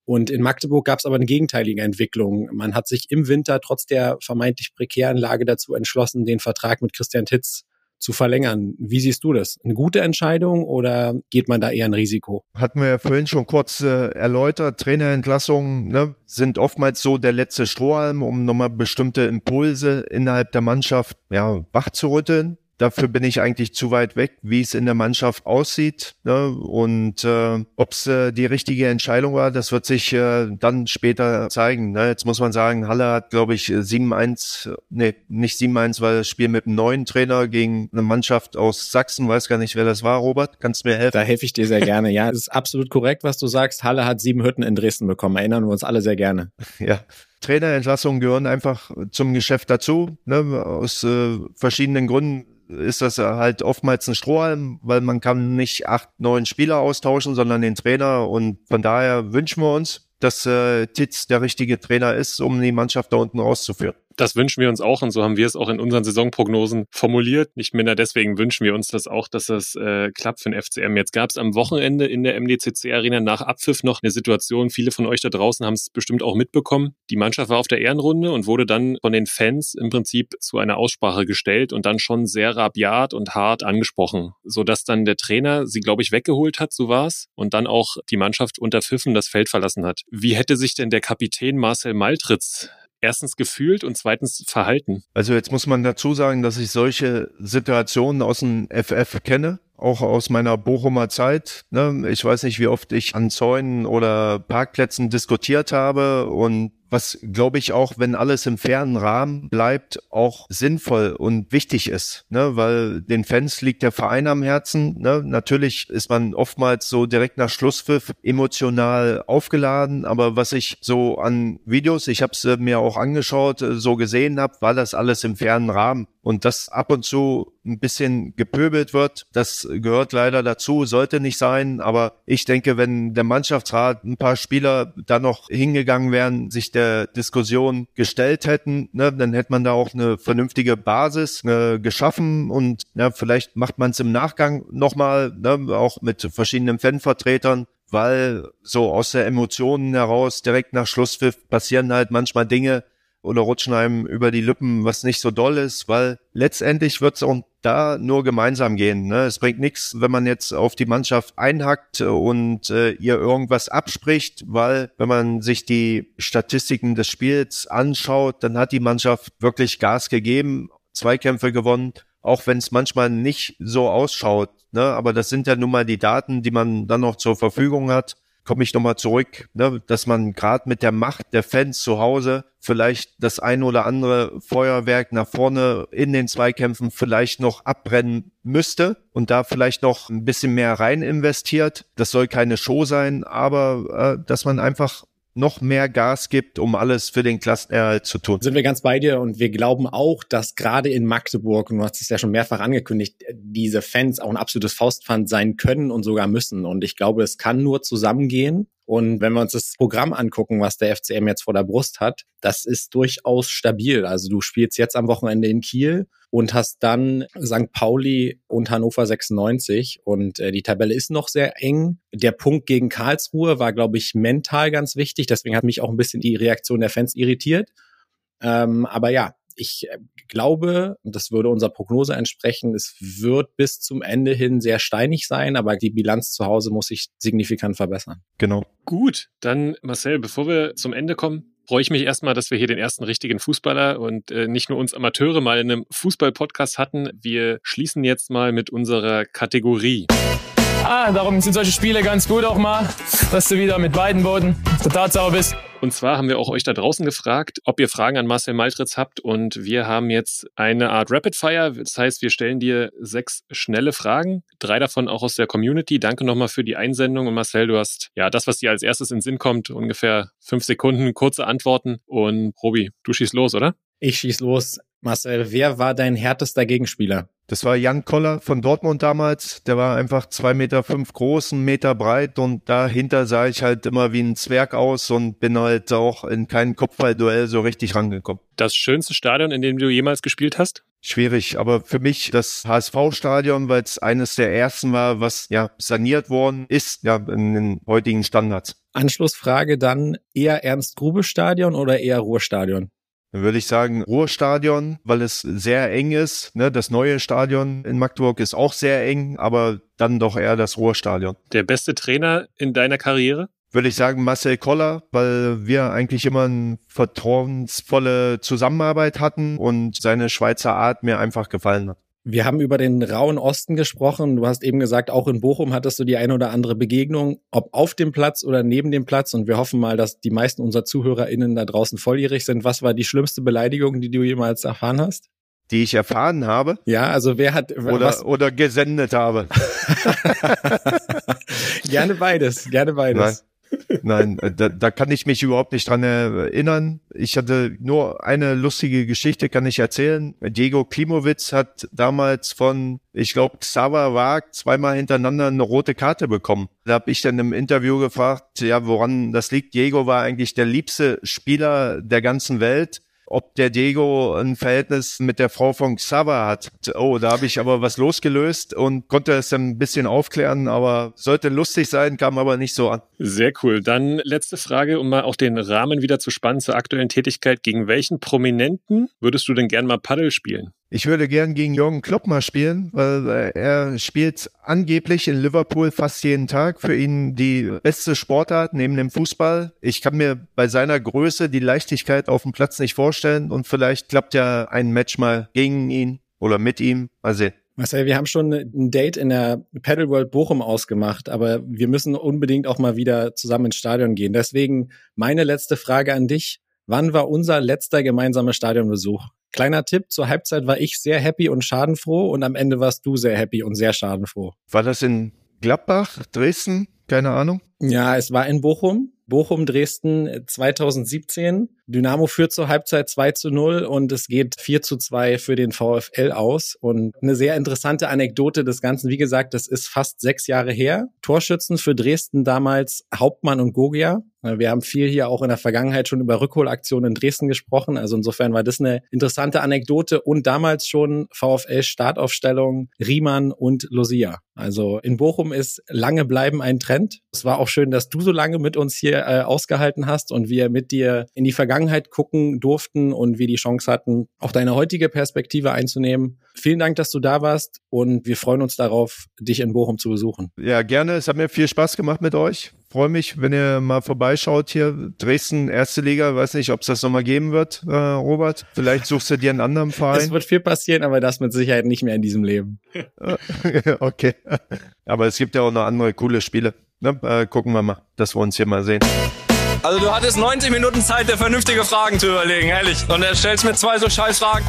Und in Magdeburg gab es aber eine gegenteilige Entwicklung. Man hat sich im Winter trotz der vermeintlich prekären Lage dazu entschlossen, den Vertrag mit Christian Titz zu verlängern. Wie siehst du das? Eine gute Entscheidung oder geht man da eher ein Risiko? Hatten wir ja vorhin schon kurz äh, erläutert. Trainerentlassungen ne, sind oftmals so der letzte Strohhalm, um nochmal bestimmte Impulse innerhalb der Mannschaft ja, wachzurütteln dafür bin ich eigentlich zu weit weg, wie es in der Mannschaft aussieht. Ne? Und äh, ob es äh, die richtige Entscheidung war, das wird sich äh, dann später zeigen. Ne? Jetzt muss man sagen, Halle hat, glaube ich, 7-1, nee, nicht 7-1, weil das Spiel mit einem neuen Trainer gegen eine Mannschaft aus Sachsen, weiß gar nicht, wer das war, Robert. Kannst du mir helfen? Da helfe ich dir sehr gerne. Ja, es ist absolut korrekt, was du sagst. Halle hat sieben Hütten in Dresden bekommen. Erinnern wir uns alle sehr gerne. Ja. Trainerentlassungen gehören einfach zum Geschäft dazu, ne, aus äh, verschiedenen Gründen ist das halt oftmals ein Strohhalm, weil man kann nicht acht, neun Spieler austauschen, sondern den Trainer. Und von daher wünschen wir uns, dass äh, Titz der richtige Trainer ist, um die Mannschaft da unten rauszuführen. Das wünschen wir uns auch und so haben wir es auch in unseren Saisonprognosen formuliert. Nicht minder deswegen wünschen wir uns das auch, dass das äh, klappt für den FCM. Jetzt gab es am Wochenende in der MDCC Arena nach Abpfiff noch eine Situation. Viele von euch da draußen haben es bestimmt auch mitbekommen. Die Mannschaft war auf der Ehrenrunde und wurde dann von den Fans im Prinzip zu einer Aussprache gestellt und dann schon sehr rabiat und hart angesprochen, sodass dann der Trainer sie, glaube ich, weggeholt hat, so war's, und dann auch die Mannschaft unter Pfiffen das Feld verlassen hat. Wie hätte sich denn der Kapitän Marcel Maltritz erstens gefühlt und zweitens verhalten. Also jetzt muss man dazu sagen, dass ich solche Situationen aus dem FF kenne auch aus meiner Bochumer Zeit. Ne? Ich weiß nicht, wie oft ich an Zäunen oder Parkplätzen diskutiert habe und was, glaube ich, auch, wenn alles im fernen Rahmen bleibt, auch sinnvoll und wichtig ist, ne? weil den Fans liegt der Verein am Herzen. Ne? Natürlich ist man oftmals so direkt nach Schlusspfiff emotional aufgeladen, aber was ich so an Videos, ich habe es mir auch angeschaut, so gesehen habe, war das alles im fernen Rahmen. Und dass ab und zu ein bisschen gepöbelt wird, das gehört leider dazu, sollte nicht sein. Aber ich denke, wenn der Mannschaftsrat ein paar Spieler da noch hingegangen wären, sich der Diskussion gestellt hätten, ne, dann hätte man da auch eine vernünftige Basis äh, geschaffen und ja, vielleicht macht man es im Nachgang nochmal, ne, auch mit verschiedenen Fanvertretern, weil so aus der Emotionen heraus direkt nach Schlusspfiff passieren halt manchmal Dinge, oder rutschen einem über die Lippen, was nicht so doll ist, weil letztendlich wird es auch da nur gemeinsam gehen. Ne? Es bringt nichts, wenn man jetzt auf die Mannschaft einhackt und äh, ihr irgendwas abspricht, weil wenn man sich die Statistiken des Spiels anschaut, dann hat die Mannschaft wirklich Gas gegeben, Zweikämpfe gewonnen, auch wenn es manchmal nicht so ausschaut. Ne? Aber das sind ja nun mal die Daten, die man dann noch zur Verfügung hat komme ich nochmal zurück, ne, dass man gerade mit der Macht der Fans zu Hause vielleicht das ein oder andere Feuerwerk nach vorne in den Zweikämpfen vielleicht noch abbrennen müsste und da vielleicht noch ein bisschen mehr rein investiert. Das soll keine Show sein, aber äh, dass man einfach noch mehr Gas gibt, um alles für den Klassenerhalt zu tun. Sind wir ganz bei dir und wir glauben auch, dass gerade in Magdeburg, und du hast es ja schon mehrfach angekündigt, diese Fans auch ein absolutes Faustpfand sein können und sogar müssen. Und ich glaube, es kann nur zusammengehen. Und wenn wir uns das Programm angucken, was der FCM jetzt vor der Brust hat, das ist durchaus stabil. Also du spielst jetzt am Wochenende in Kiel und hast dann St. Pauli und Hannover 96 und äh, die Tabelle ist noch sehr eng. Der Punkt gegen Karlsruhe war, glaube ich, mental ganz wichtig. Deswegen hat mich auch ein bisschen die Reaktion der Fans irritiert. Ähm, aber ja, ich äh, glaube, und das würde unserer Prognose entsprechen, es wird bis zum Ende hin sehr steinig sein, aber die Bilanz zu Hause muss sich signifikant verbessern. Genau. Gut, dann Marcel, bevor wir zum Ende kommen, freue ich mich erstmal, dass wir hier den ersten richtigen Fußballer und äh, nicht nur uns Amateure mal in einem Fußball-Podcast hatten. Wir schließen jetzt mal mit unserer Kategorie. Ah, darum sind solche Spiele ganz gut auch mal, dass du wieder mit beiden Boden total sauber bist. Und zwar haben wir auch euch da draußen gefragt, ob ihr Fragen an Marcel Maltritz habt. Und wir haben jetzt eine Art Rapid Fire. Das heißt, wir stellen dir sechs schnelle Fragen, drei davon auch aus der Community. Danke nochmal für die Einsendung. Und Marcel, du hast ja das, was dir als erstes in den Sinn kommt, ungefähr fünf Sekunden, kurze Antworten. Und Robi, du schießt los, oder? Ich schieß los. Marcel, wer war dein härtester Gegenspieler? Das war Jan Koller von Dortmund damals. Der war einfach zwei Meter fünf groß, einen Meter breit und dahinter sah ich halt immer wie ein Zwerg aus und bin halt auch in kein Kopfballduell so richtig rangekommen. Das schönste Stadion, in dem du jemals gespielt hast? Schwierig, aber für mich das HSV-Stadion, weil es eines der ersten war, was ja saniert worden ist, ja in den heutigen Standards. Anschlussfrage dann eher Ernst-Grube-Stadion oder eher Ruhrstadion? Dann würde ich sagen Ruhrstadion, weil es sehr eng ist. Ne? Das neue Stadion in Magdeburg ist auch sehr eng, aber dann doch eher das Ruhrstadion. Der beste Trainer in deiner Karriere? Würde ich sagen Marcel Koller, weil wir eigentlich immer eine vertrauensvolle Zusammenarbeit hatten und seine Schweizer Art mir einfach gefallen hat. Wir haben über den rauen Osten gesprochen. Du hast eben gesagt, auch in Bochum hattest du die eine oder andere Begegnung, ob auf dem Platz oder neben dem Platz. Und wir hoffen mal, dass die meisten unserer ZuhörerInnen da draußen volljährig sind. Was war die schlimmste Beleidigung, die du jemals erfahren hast? Die ich erfahren habe? Ja, also wer hat oder, was? oder gesendet habe. gerne beides, gerne beides. Nein. Nein, äh, da, da kann ich mich überhaupt nicht dran erinnern. Ich hatte nur eine lustige Geschichte, kann ich erzählen. Diego Klimowitz hat damals von, ich glaube, Xaver Wag zweimal hintereinander eine rote Karte bekommen. Da habe ich dann im Interview gefragt, ja, woran das liegt. Diego war eigentlich der liebste Spieler der ganzen Welt ob der Diego ein Verhältnis mit der Frau von Xaver hat. Oh, da habe ich aber was losgelöst und konnte es ein bisschen aufklären, aber sollte lustig sein, kam aber nicht so an. Sehr cool. Dann letzte Frage, um mal auch den Rahmen wieder zu spannen zur aktuellen Tätigkeit. Gegen welchen Prominenten würdest du denn gern mal Paddel spielen? Ich würde gern gegen Jürgen Klopp mal spielen, weil äh, er spielt angeblich in Liverpool fast jeden Tag. Für ihn die beste Sportart neben dem Fußball. Ich kann mir bei seiner Größe die Leichtigkeit auf dem Platz nicht vorstellen und vielleicht klappt ja ein Match mal gegen ihn oder mit ihm. Mal sehen. Marcel, wir haben schon ein Date in der Paddle World Bochum ausgemacht, aber wir müssen unbedingt auch mal wieder zusammen ins Stadion gehen. Deswegen meine letzte Frage an dich. Wann war unser letzter gemeinsamer Stadionbesuch? Kleiner Tipp, zur Halbzeit war ich sehr happy und schadenfroh und am Ende warst du sehr happy und sehr schadenfroh. War das in Gladbach, Dresden? Keine Ahnung. Ja, es war in Bochum. Bochum Dresden 2017. Dynamo führt zur Halbzeit 2 zu 0 und es geht 4 zu 2 für den VfL aus. Und eine sehr interessante Anekdote des Ganzen. Wie gesagt, das ist fast sechs Jahre her. Torschützen für Dresden damals Hauptmann und Gogia. Wir haben viel hier auch in der Vergangenheit schon über Rückholaktionen in Dresden gesprochen. Also insofern war das eine interessante Anekdote und damals schon VfL Startaufstellung Riemann und Lucia. Also in Bochum ist lange bleiben ein Trend. Es war auch schön, dass du so lange mit uns hier äh, ausgehalten hast und wir mit dir in die Vergangenheit gucken durften und wir die Chance hatten, auch deine heutige Perspektive einzunehmen. Vielen Dank, dass du da warst und wir freuen uns darauf, dich in Bochum zu besuchen. Ja, gerne. Es hat mir viel Spaß gemacht mit euch. Freue mich, wenn ihr mal vorbeischaut hier. Dresden, erste Liga. Weiß nicht, ob es das nochmal geben wird, äh, Robert. Vielleicht suchst du dir einen anderen Verein. Es wird viel passieren, aber das mit Sicherheit nicht mehr in diesem Leben. okay. Aber es gibt ja auch noch andere coole Spiele. Ne? Äh, gucken wir mal, dass wir uns hier mal sehen. Also du hattest 90 Minuten Zeit, dir vernünftige Fragen zu überlegen, ehrlich. Und er stellst mir zwei so scheiß Fragen.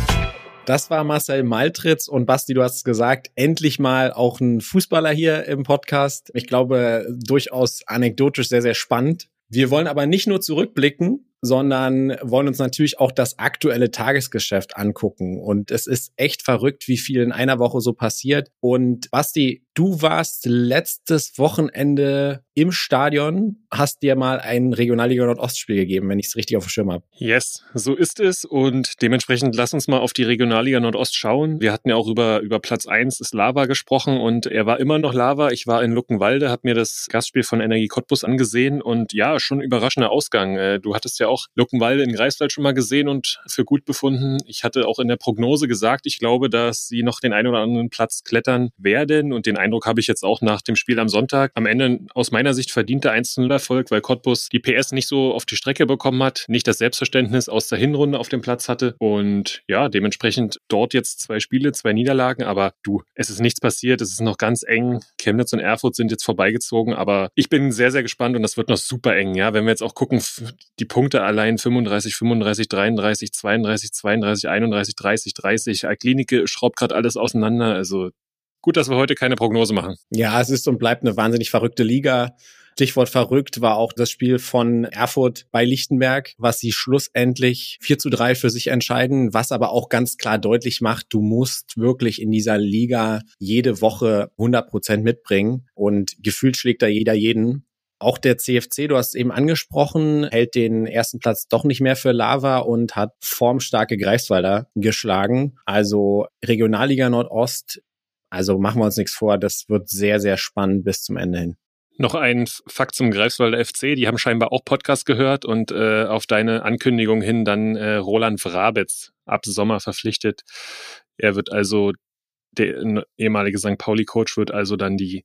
Das war Marcel Maltritz und Basti, du hast es gesagt, endlich mal auch ein Fußballer hier im Podcast. Ich glaube, durchaus anekdotisch sehr, sehr spannend. Wir wollen aber nicht nur zurückblicken, sondern wollen uns natürlich auch das aktuelle Tagesgeschäft angucken. Und es ist echt verrückt, wie viel in einer Woche so passiert. Und Basti, du warst letztes Wochenende im Stadion, hast dir mal ein Regionalliga Nordostspiel gegeben, wenn ich es richtig auf dem Schirm habe. Yes, so ist es. Und dementsprechend lass uns mal auf die Regionalliga Nordost schauen. Wir hatten ja auch über, über Platz eins ist Lava gesprochen und er war immer noch Lava. Ich war in Luckenwalde, habe mir das Gastspiel von Energie Cottbus angesehen und ja, schon überraschender Ausgang. Äh, du hattest ja auch Luckenwalde in Greifswald schon mal gesehen und für gut befunden. Ich hatte auch in der Prognose gesagt, ich glaube, dass sie noch den einen oder anderen Platz klettern werden und den Eindruck habe ich jetzt auch nach dem Spiel am Sonntag. Am Ende aus meiner Sicht verdienter 1-0-Erfolg, weil Cottbus die PS nicht so auf die Strecke bekommen hat, nicht das Selbstverständnis aus der Hinrunde auf dem Platz hatte und ja, dementsprechend dort jetzt zwei Spiele, zwei Niederlagen, aber du, es ist nichts passiert, es ist noch ganz eng. Chemnitz und Erfurt sind jetzt vorbeigezogen, aber ich bin sehr, sehr gespannt und das wird noch super eng, ja, wenn wir jetzt auch gucken, die Punkte allein 35, 35, 33, 32, 32, 31, 30, 30. Klinike schraubt gerade alles auseinander, also gut, dass wir heute keine Prognose machen. Ja, es ist und bleibt eine wahnsinnig verrückte Liga. Stichwort verrückt war auch das Spiel von Erfurt bei Lichtenberg, was sie schlussendlich 4 zu 3 für sich entscheiden, was aber auch ganz klar deutlich macht, du musst wirklich in dieser Liga jede Woche 100 Prozent mitbringen und gefühlt schlägt da jeder jeden. Auch der CFC, du hast eben angesprochen, hält den ersten Platz doch nicht mehr für Lava und hat formstarke Greifswalder geschlagen. Also Regionalliga Nordost, also machen wir uns nichts vor, das wird sehr, sehr spannend bis zum Ende hin. Noch ein Fakt zum Greifswalder FC. Die haben scheinbar auch Podcast gehört und äh, auf deine Ankündigung hin dann äh, Roland Vrabetz ab Sommer verpflichtet. Er wird also der ehemalige St. Pauli-Coach wird also dann die,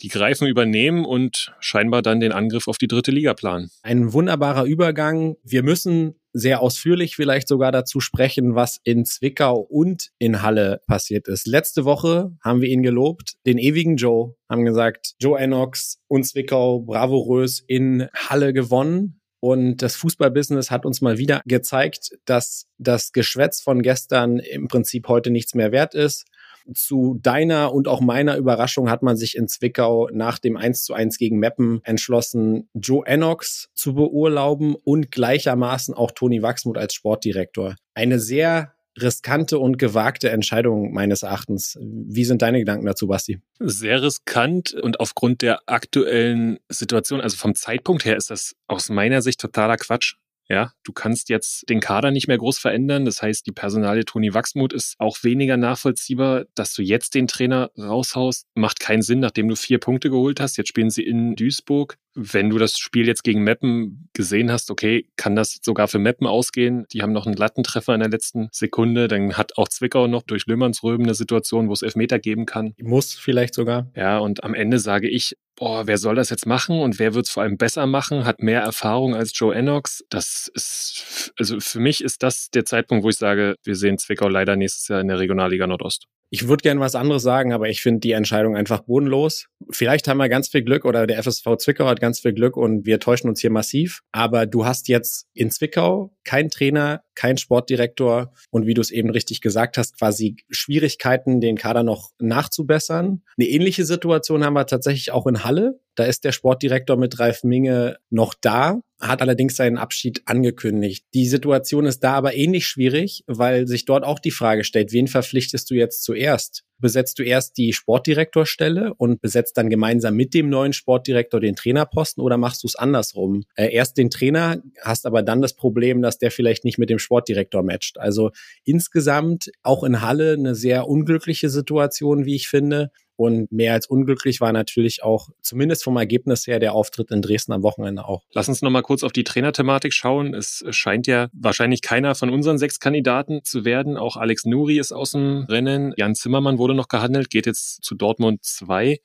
die Greifen übernehmen und scheinbar dann den Angriff auf die dritte Liga planen. Ein wunderbarer Übergang. Wir müssen sehr ausführlich vielleicht sogar dazu sprechen, was in Zwickau und in Halle passiert ist. Letzte Woche haben wir ihn gelobt, den ewigen Joe, haben gesagt, Joe Enox und Zwickau bravourös in Halle gewonnen. Und das Fußballbusiness hat uns mal wieder gezeigt, dass das Geschwätz von gestern im Prinzip heute nichts mehr wert ist. Zu deiner und auch meiner Überraschung hat man sich in Zwickau nach dem 1 zu 1 gegen Meppen entschlossen, Joe Enox zu beurlauben und gleichermaßen auch Toni Wachsmuth als Sportdirektor. Eine sehr riskante und gewagte Entscheidung meines Erachtens. Wie sind deine Gedanken dazu, Basti? Sehr riskant und aufgrund der aktuellen Situation, also vom Zeitpunkt her ist das aus meiner Sicht totaler Quatsch. Ja, du kannst jetzt den Kader nicht mehr groß verändern. Das heißt, die Personalie Toni Wachsmuth ist auch weniger nachvollziehbar. Dass du jetzt den Trainer raushaust, macht keinen Sinn, nachdem du vier Punkte geholt hast. Jetzt spielen sie in Duisburg wenn du das Spiel jetzt gegen Meppen gesehen hast, okay, kann das sogar für Meppen ausgehen? Die haben noch einen Lattentreffer in der letzten Sekunde. Dann hat auch Zwickau noch durch Löhmannsröben eine Situation, wo es Elfmeter geben kann. Muss vielleicht sogar. Ja, und am Ende sage ich, boah, wer soll das jetzt machen und wer wird es vor allem besser machen, hat mehr Erfahrung als Joe Enox. Das ist, also für mich ist das der Zeitpunkt, wo ich sage, wir sehen Zwickau leider nächstes Jahr in der Regionalliga Nordost. Ich würde gerne was anderes sagen, aber ich finde die Entscheidung einfach bodenlos. Vielleicht haben wir ganz viel Glück oder der FSV Zwickau hat ganz viel Glück und wir täuschen uns hier massiv. Aber du hast jetzt in Zwickau kein Trainer, kein Sportdirektor und wie du es eben richtig gesagt hast, quasi Schwierigkeiten, den Kader noch nachzubessern. Eine ähnliche Situation haben wir tatsächlich auch in Halle. Da ist der Sportdirektor mit Ralf Minge noch da, hat allerdings seinen Abschied angekündigt. Die Situation ist da aber ähnlich schwierig, weil sich dort auch die Frage stellt, wen verpflichtest du jetzt zuerst? Besetzt du erst die Sportdirektorstelle und besetzt dann gemeinsam mit dem neuen Sportdirektor den Trainerposten oder machst du es andersrum? Äh, erst den Trainer, hast aber dann das Problem, dass der vielleicht nicht mit dem Sportdirektor matcht. Also insgesamt auch in Halle eine sehr unglückliche Situation, wie ich finde. Und mehr als unglücklich war natürlich auch, zumindest vom Ergebnis her, der Auftritt in Dresden am Wochenende auch. Lass uns nochmal kurz auf die Trainerthematik schauen. Es scheint ja wahrscheinlich keiner von unseren sechs Kandidaten zu werden. Auch Alex Nuri ist aus dem Rennen. Jan Zimmermann wurde noch gehandelt, geht jetzt zu Dortmund 2.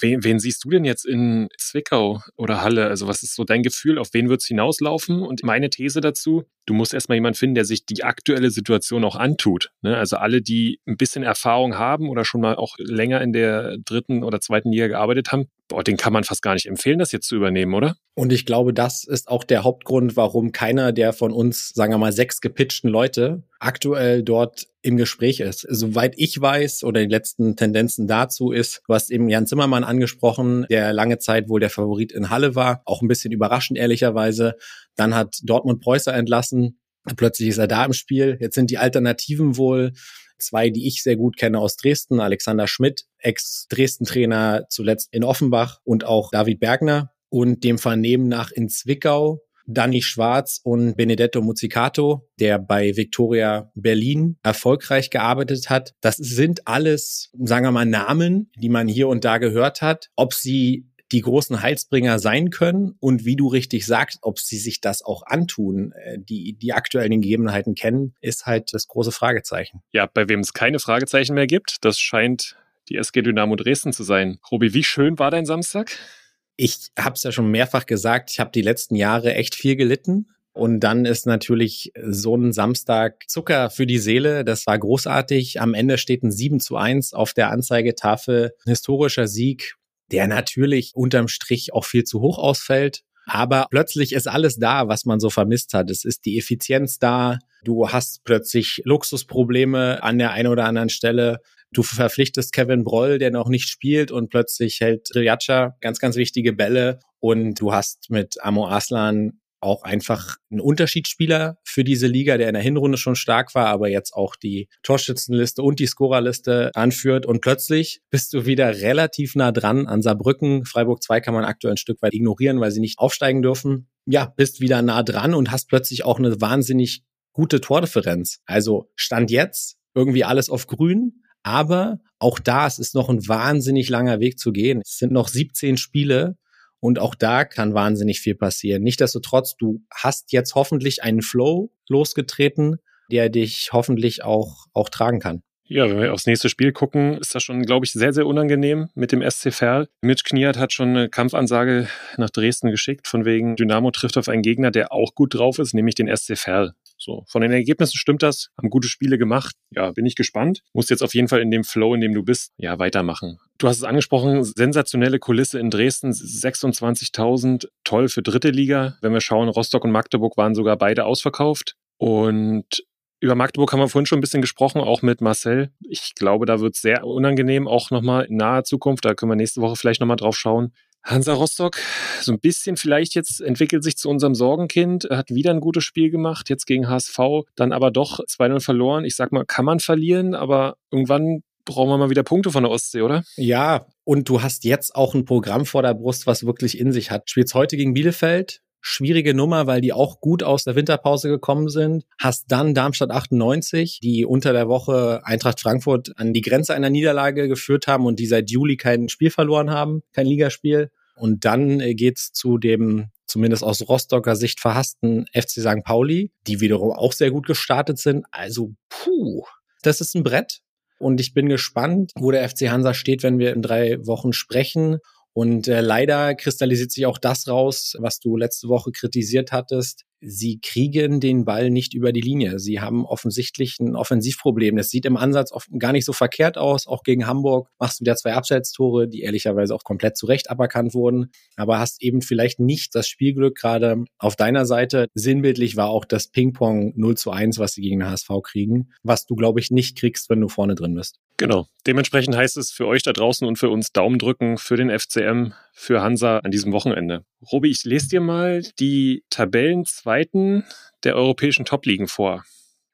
Wen, wen siehst du denn jetzt in Zwickau oder Halle? Also was ist so dein Gefühl? Auf wen wird es hinauslaufen? Und meine These dazu, du musst erstmal jemanden finden, der sich die aktuelle Situation auch antut. Ne? Also alle, die ein bisschen Erfahrung haben oder schon mal auch länger in der dritten oder zweiten Liga gearbeitet haben, boah, den kann man fast gar nicht empfehlen, das jetzt zu übernehmen, oder? Und ich glaube, das ist auch der Hauptgrund, warum keiner der von uns, sagen wir mal, sechs gepitchten Leute aktuell dort im Gespräch ist. Soweit ich weiß oder die letzten Tendenzen dazu ist, du hast eben Jan Zimmermann angesprochen, der lange Zeit wohl der Favorit in Halle war, auch ein bisschen überraschend ehrlicherweise. Dann hat Dortmund Preußer entlassen, plötzlich ist er da im Spiel. Jetzt sind die Alternativen wohl zwei, die ich sehr gut kenne aus Dresden, Alexander Schmidt, Ex-Dresden-Trainer zuletzt in Offenbach und auch David Bergner und dem Vernehmen nach in Zwickau Danny Schwarz und Benedetto Muzzicato, der bei Victoria Berlin erfolgreich gearbeitet hat. Das sind alles, sagen wir mal, Namen, die man hier und da gehört hat. Ob sie die großen Heilsbringer sein können und wie du richtig sagst, ob sie sich das auch antun, äh, die die aktuellen Gegebenheiten kennen, ist halt das große Fragezeichen. Ja, bei wem es keine Fragezeichen mehr gibt, das scheint die SG Dynamo Dresden zu sein. Robi, wie schön war dein Samstag? Ich habe es ja schon mehrfach gesagt, ich habe die letzten Jahre echt viel gelitten. Und dann ist natürlich so ein Samstag Zucker für die Seele. Das war großartig. Am Ende steht ein 7 zu 1 auf der Anzeigetafel. Historischer Sieg der natürlich unterm Strich auch viel zu hoch ausfällt. Aber plötzlich ist alles da, was man so vermisst hat. Es ist die Effizienz da. Du hast plötzlich Luxusprobleme an der einen oder anderen Stelle. Du verpflichtest Kevin Broll, der noch nicht spielt und plötzlich hält Riljatscha ganz, ganz wichtige Bälle. Und du hast mit Amo Aslan auch einfach ein Unterschiedsspieler für diese Liga, der in der Hinrunde schon stark war, aber jetzt auch die Torschützenliste und die Scorerliste anführt. Und plötzlich bist du wieder relativ nah dran an Saarbrücken. Freiburg 2 kann man aktuell ein Stück weit ignorieren, weil sie nicht aufsteigen dürfen. Ja, bist wieder nah dran und hast plötzlich auch eine wahnsinnig gute Tordifferenz. Also Stand jetzt irgendwie alles auf grün, aber auch da es ist noch ein wahnsinnig langer Weg zu gehen. Es sind noch 17 Spiele und auch da kann wahnsinnig viel passieren. Nichtsdestotrotz, du hast jetzt hoffentlich einen Flow losgetreten, der dich hoffentlich auch, auch tragen kann. Ja, wenn wir aufs nächste Spiel gucken, ist das schon, glaube ich, sehr, sehr unangenehm mit dem SC Verl. Mitch Kniat hat schon eine Kampfansage nach Dresden geschickt, von wegen Dynamo trifft auf einen Gegner, der auch gut drauf ist, nämlich den SC Verl. So, von den Ergebnissen stimmt das, haben gute Spiele gemacht. Ja, bin ich gespannt. Muss jetzt auf jeden Fall in dem Flow, in dem du bist, ja, weitermachen. Du hast es angesprochen, sensationelle Kulisse in Dresden, 26.000, toll für dritte Liga. Wenn wir schauen, Rostock und Magdeburg waren sogar beide ausverkauft. Und über Magdeburg haben wir vorhin schon ein bisschen gesprochen, auch mit Marcel. Ich glaube, da wird es sehr unangenehm, auch nochmal in naher Zukunft. Da können wir nächste Woche vielleicht nochmal drauf schauen. Hansa Rostock, so ein bisschen vielleicht jetzt entwickelt sich zu unserem Sorgenkind, hat wieder ein gutes Spiel gemacht, jetzt gegen HSV, dann aber doch 2-0 verloren. Ich sag mal, kann man verlieren, aber irgendwann brauchen wir mal wieder Punkte von der Ostsee, oder? Ja, und du hast jetzt auch ein Programm vor der Brust, was wirklich in sich hat. Spielst heute gegen Bielefeld, schwierige Nummer, weil die auch gut aus der Winterpause gekommen sind. Hast dann Darmstadt 98, die unter der Woche Eintracht Frankfurt an die Grenze einer Niederlage geführt haben und die seit Juli kein Spiel verloren haben, kein Ligaspiel. Und dann äh, geht's zu dem zumindest aus Rostocker Sicht verhassten FC St. Pauli, die wiederum auch sehr gut gestartet sind. Also, puh, das ist ein Brett. Und ich bin gespannt, wo der FC Hansa steht, wenn wir in drei Wochen sprechen. Und äh, leider kristallisiert sich auch das raus, was du letzte Woche kritisiert hattest sie kriegen den Ball nicht über die Linie. Sie haben offensichtlich ein Offensivproblem. Das sieht im Ansatz oft gar nicht so verkehrt aus. Auch gegen Hamburg machst du wieder zwei Abseitstore, die ehrlicherweise auch komplett zurecht aberkannt wurden. Aber hast eben vielleicht nicht das Spielglück gerade auf deiner Seite. Sinnbildlich war auch das Ping-Pong 0 zu 1, was sie gegen den HSV kriegen, was du, glaube ich, nicht kriegst, wenn du vorne drin bist. Genau. Dementsprechend heißt es für euch da draußen und für uns Daumen drücken für den FCM, für Hansa an diesem Wochenende. Robi, ich lese dir mal die Tabellenzweiten der europäischen Top-Ligen vor.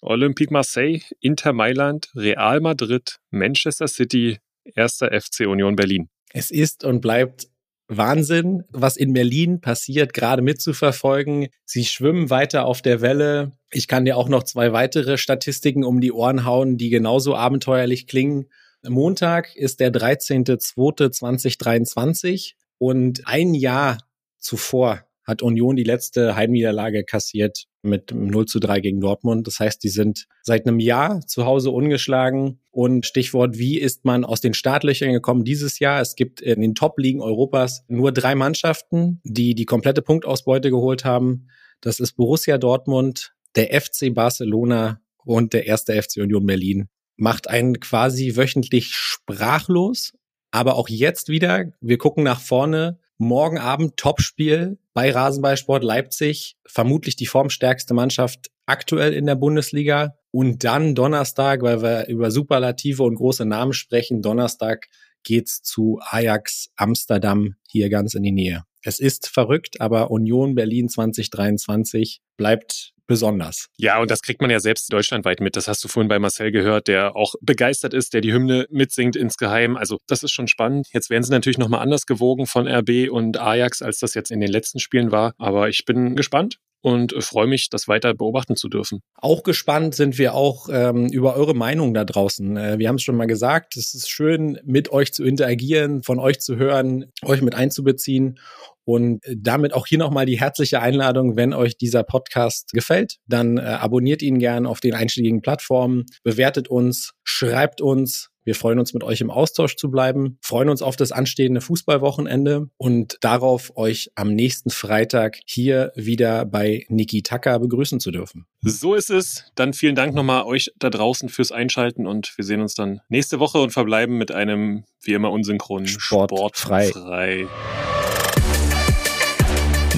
Olympique Marseille, Inter Mailand, Real Madrid, Manchester City, erster FC Union Berlin. Es ist und bleibt Wahnsinn, was in Berlin passiert, gerade mitzuverfolgen. Sie schwimmen weiter auf der Welle. Ich kann dir auch noch zwei weitere Statistiken um die Ohren hauen, die genauso abenteuerlich klingen. Montag ist der 13.02.2023 und ein Jahr zuvor hat Union die letzte Heimniederlage kassiert mit 0 zu 3 gegen Dortmund. Das heißt, die sind seit einem Jahr zu Hause ungeschlagen. Und Stichwort, wie ist man aus den Startlöchern gekommen dieses Jahr? Es gibt in den Top-Ligen Europas nur drei Mannschaften, die die komplette Punktausbeute geholt haben. Das ist Borussia Dortmund, der FC Barcelona und der erste FC Union Berlin. Macht einen quasi wöchentlich sprachlos. Aber auch jetzt wieder, wir gucken nach vorne, Morgen Abend Topspiel bei Rasenballsport Leipzig. Vermutlich die formstärkste Mannschaft aktuell in der Bundesliga. Und dann Donnerstag, weil wir über Superlative und große Namen sprechen, Donnerstag geht's zu Ajax Amsterdam hier ganz in die Nähe. Es ist verrückt, aber Union Berlin 2023 bleibt besonders. Ja, und das kriegt man ja selbst deutschlandweit mit. Das hast du vorhin bei Marcel gehört, der auch begeistert ist, der die Hymne mitsingt insgeheim. Also das ist schon spannend. Jetzt werden sie natürlich nochmal anders gewogen von RB und Ajax, als das jetzt in den letzten Spielen war. Aber ich bin gespannt und freue mich, das weiter beobachten zu dürfen. Auch gespannt sind wir auch ähm, über eure Meinung da draußen. Äh, wir haben es schon mal gesagt, es ist schön, mit euch zu interagieren, von euch zu hören, euch mit einzubeziehen. Und damit auch hier nochmal die herzliche Einladung, wenn euch dieser Podcast gefällt, dann äh, abonniert ihn gern auf den einschlägigen Plattformen, bewertet uns, schreibt uns, wir freuen uns, mit euch im Austausch zu bleiben, freuen uns auf das anstehende Fußballwochenende und darauf, euch am nächsten Freitag hier wieder bei Niki Taka begrüßen zu dürfen. So ist es. Dann vielen Dank nochmal euch da draußen fürs Einschalten und wir sehen uns dann nächste Woche und verbleiben mit einem, wie immer, unsynchronen Sport, Sportfrei. frei.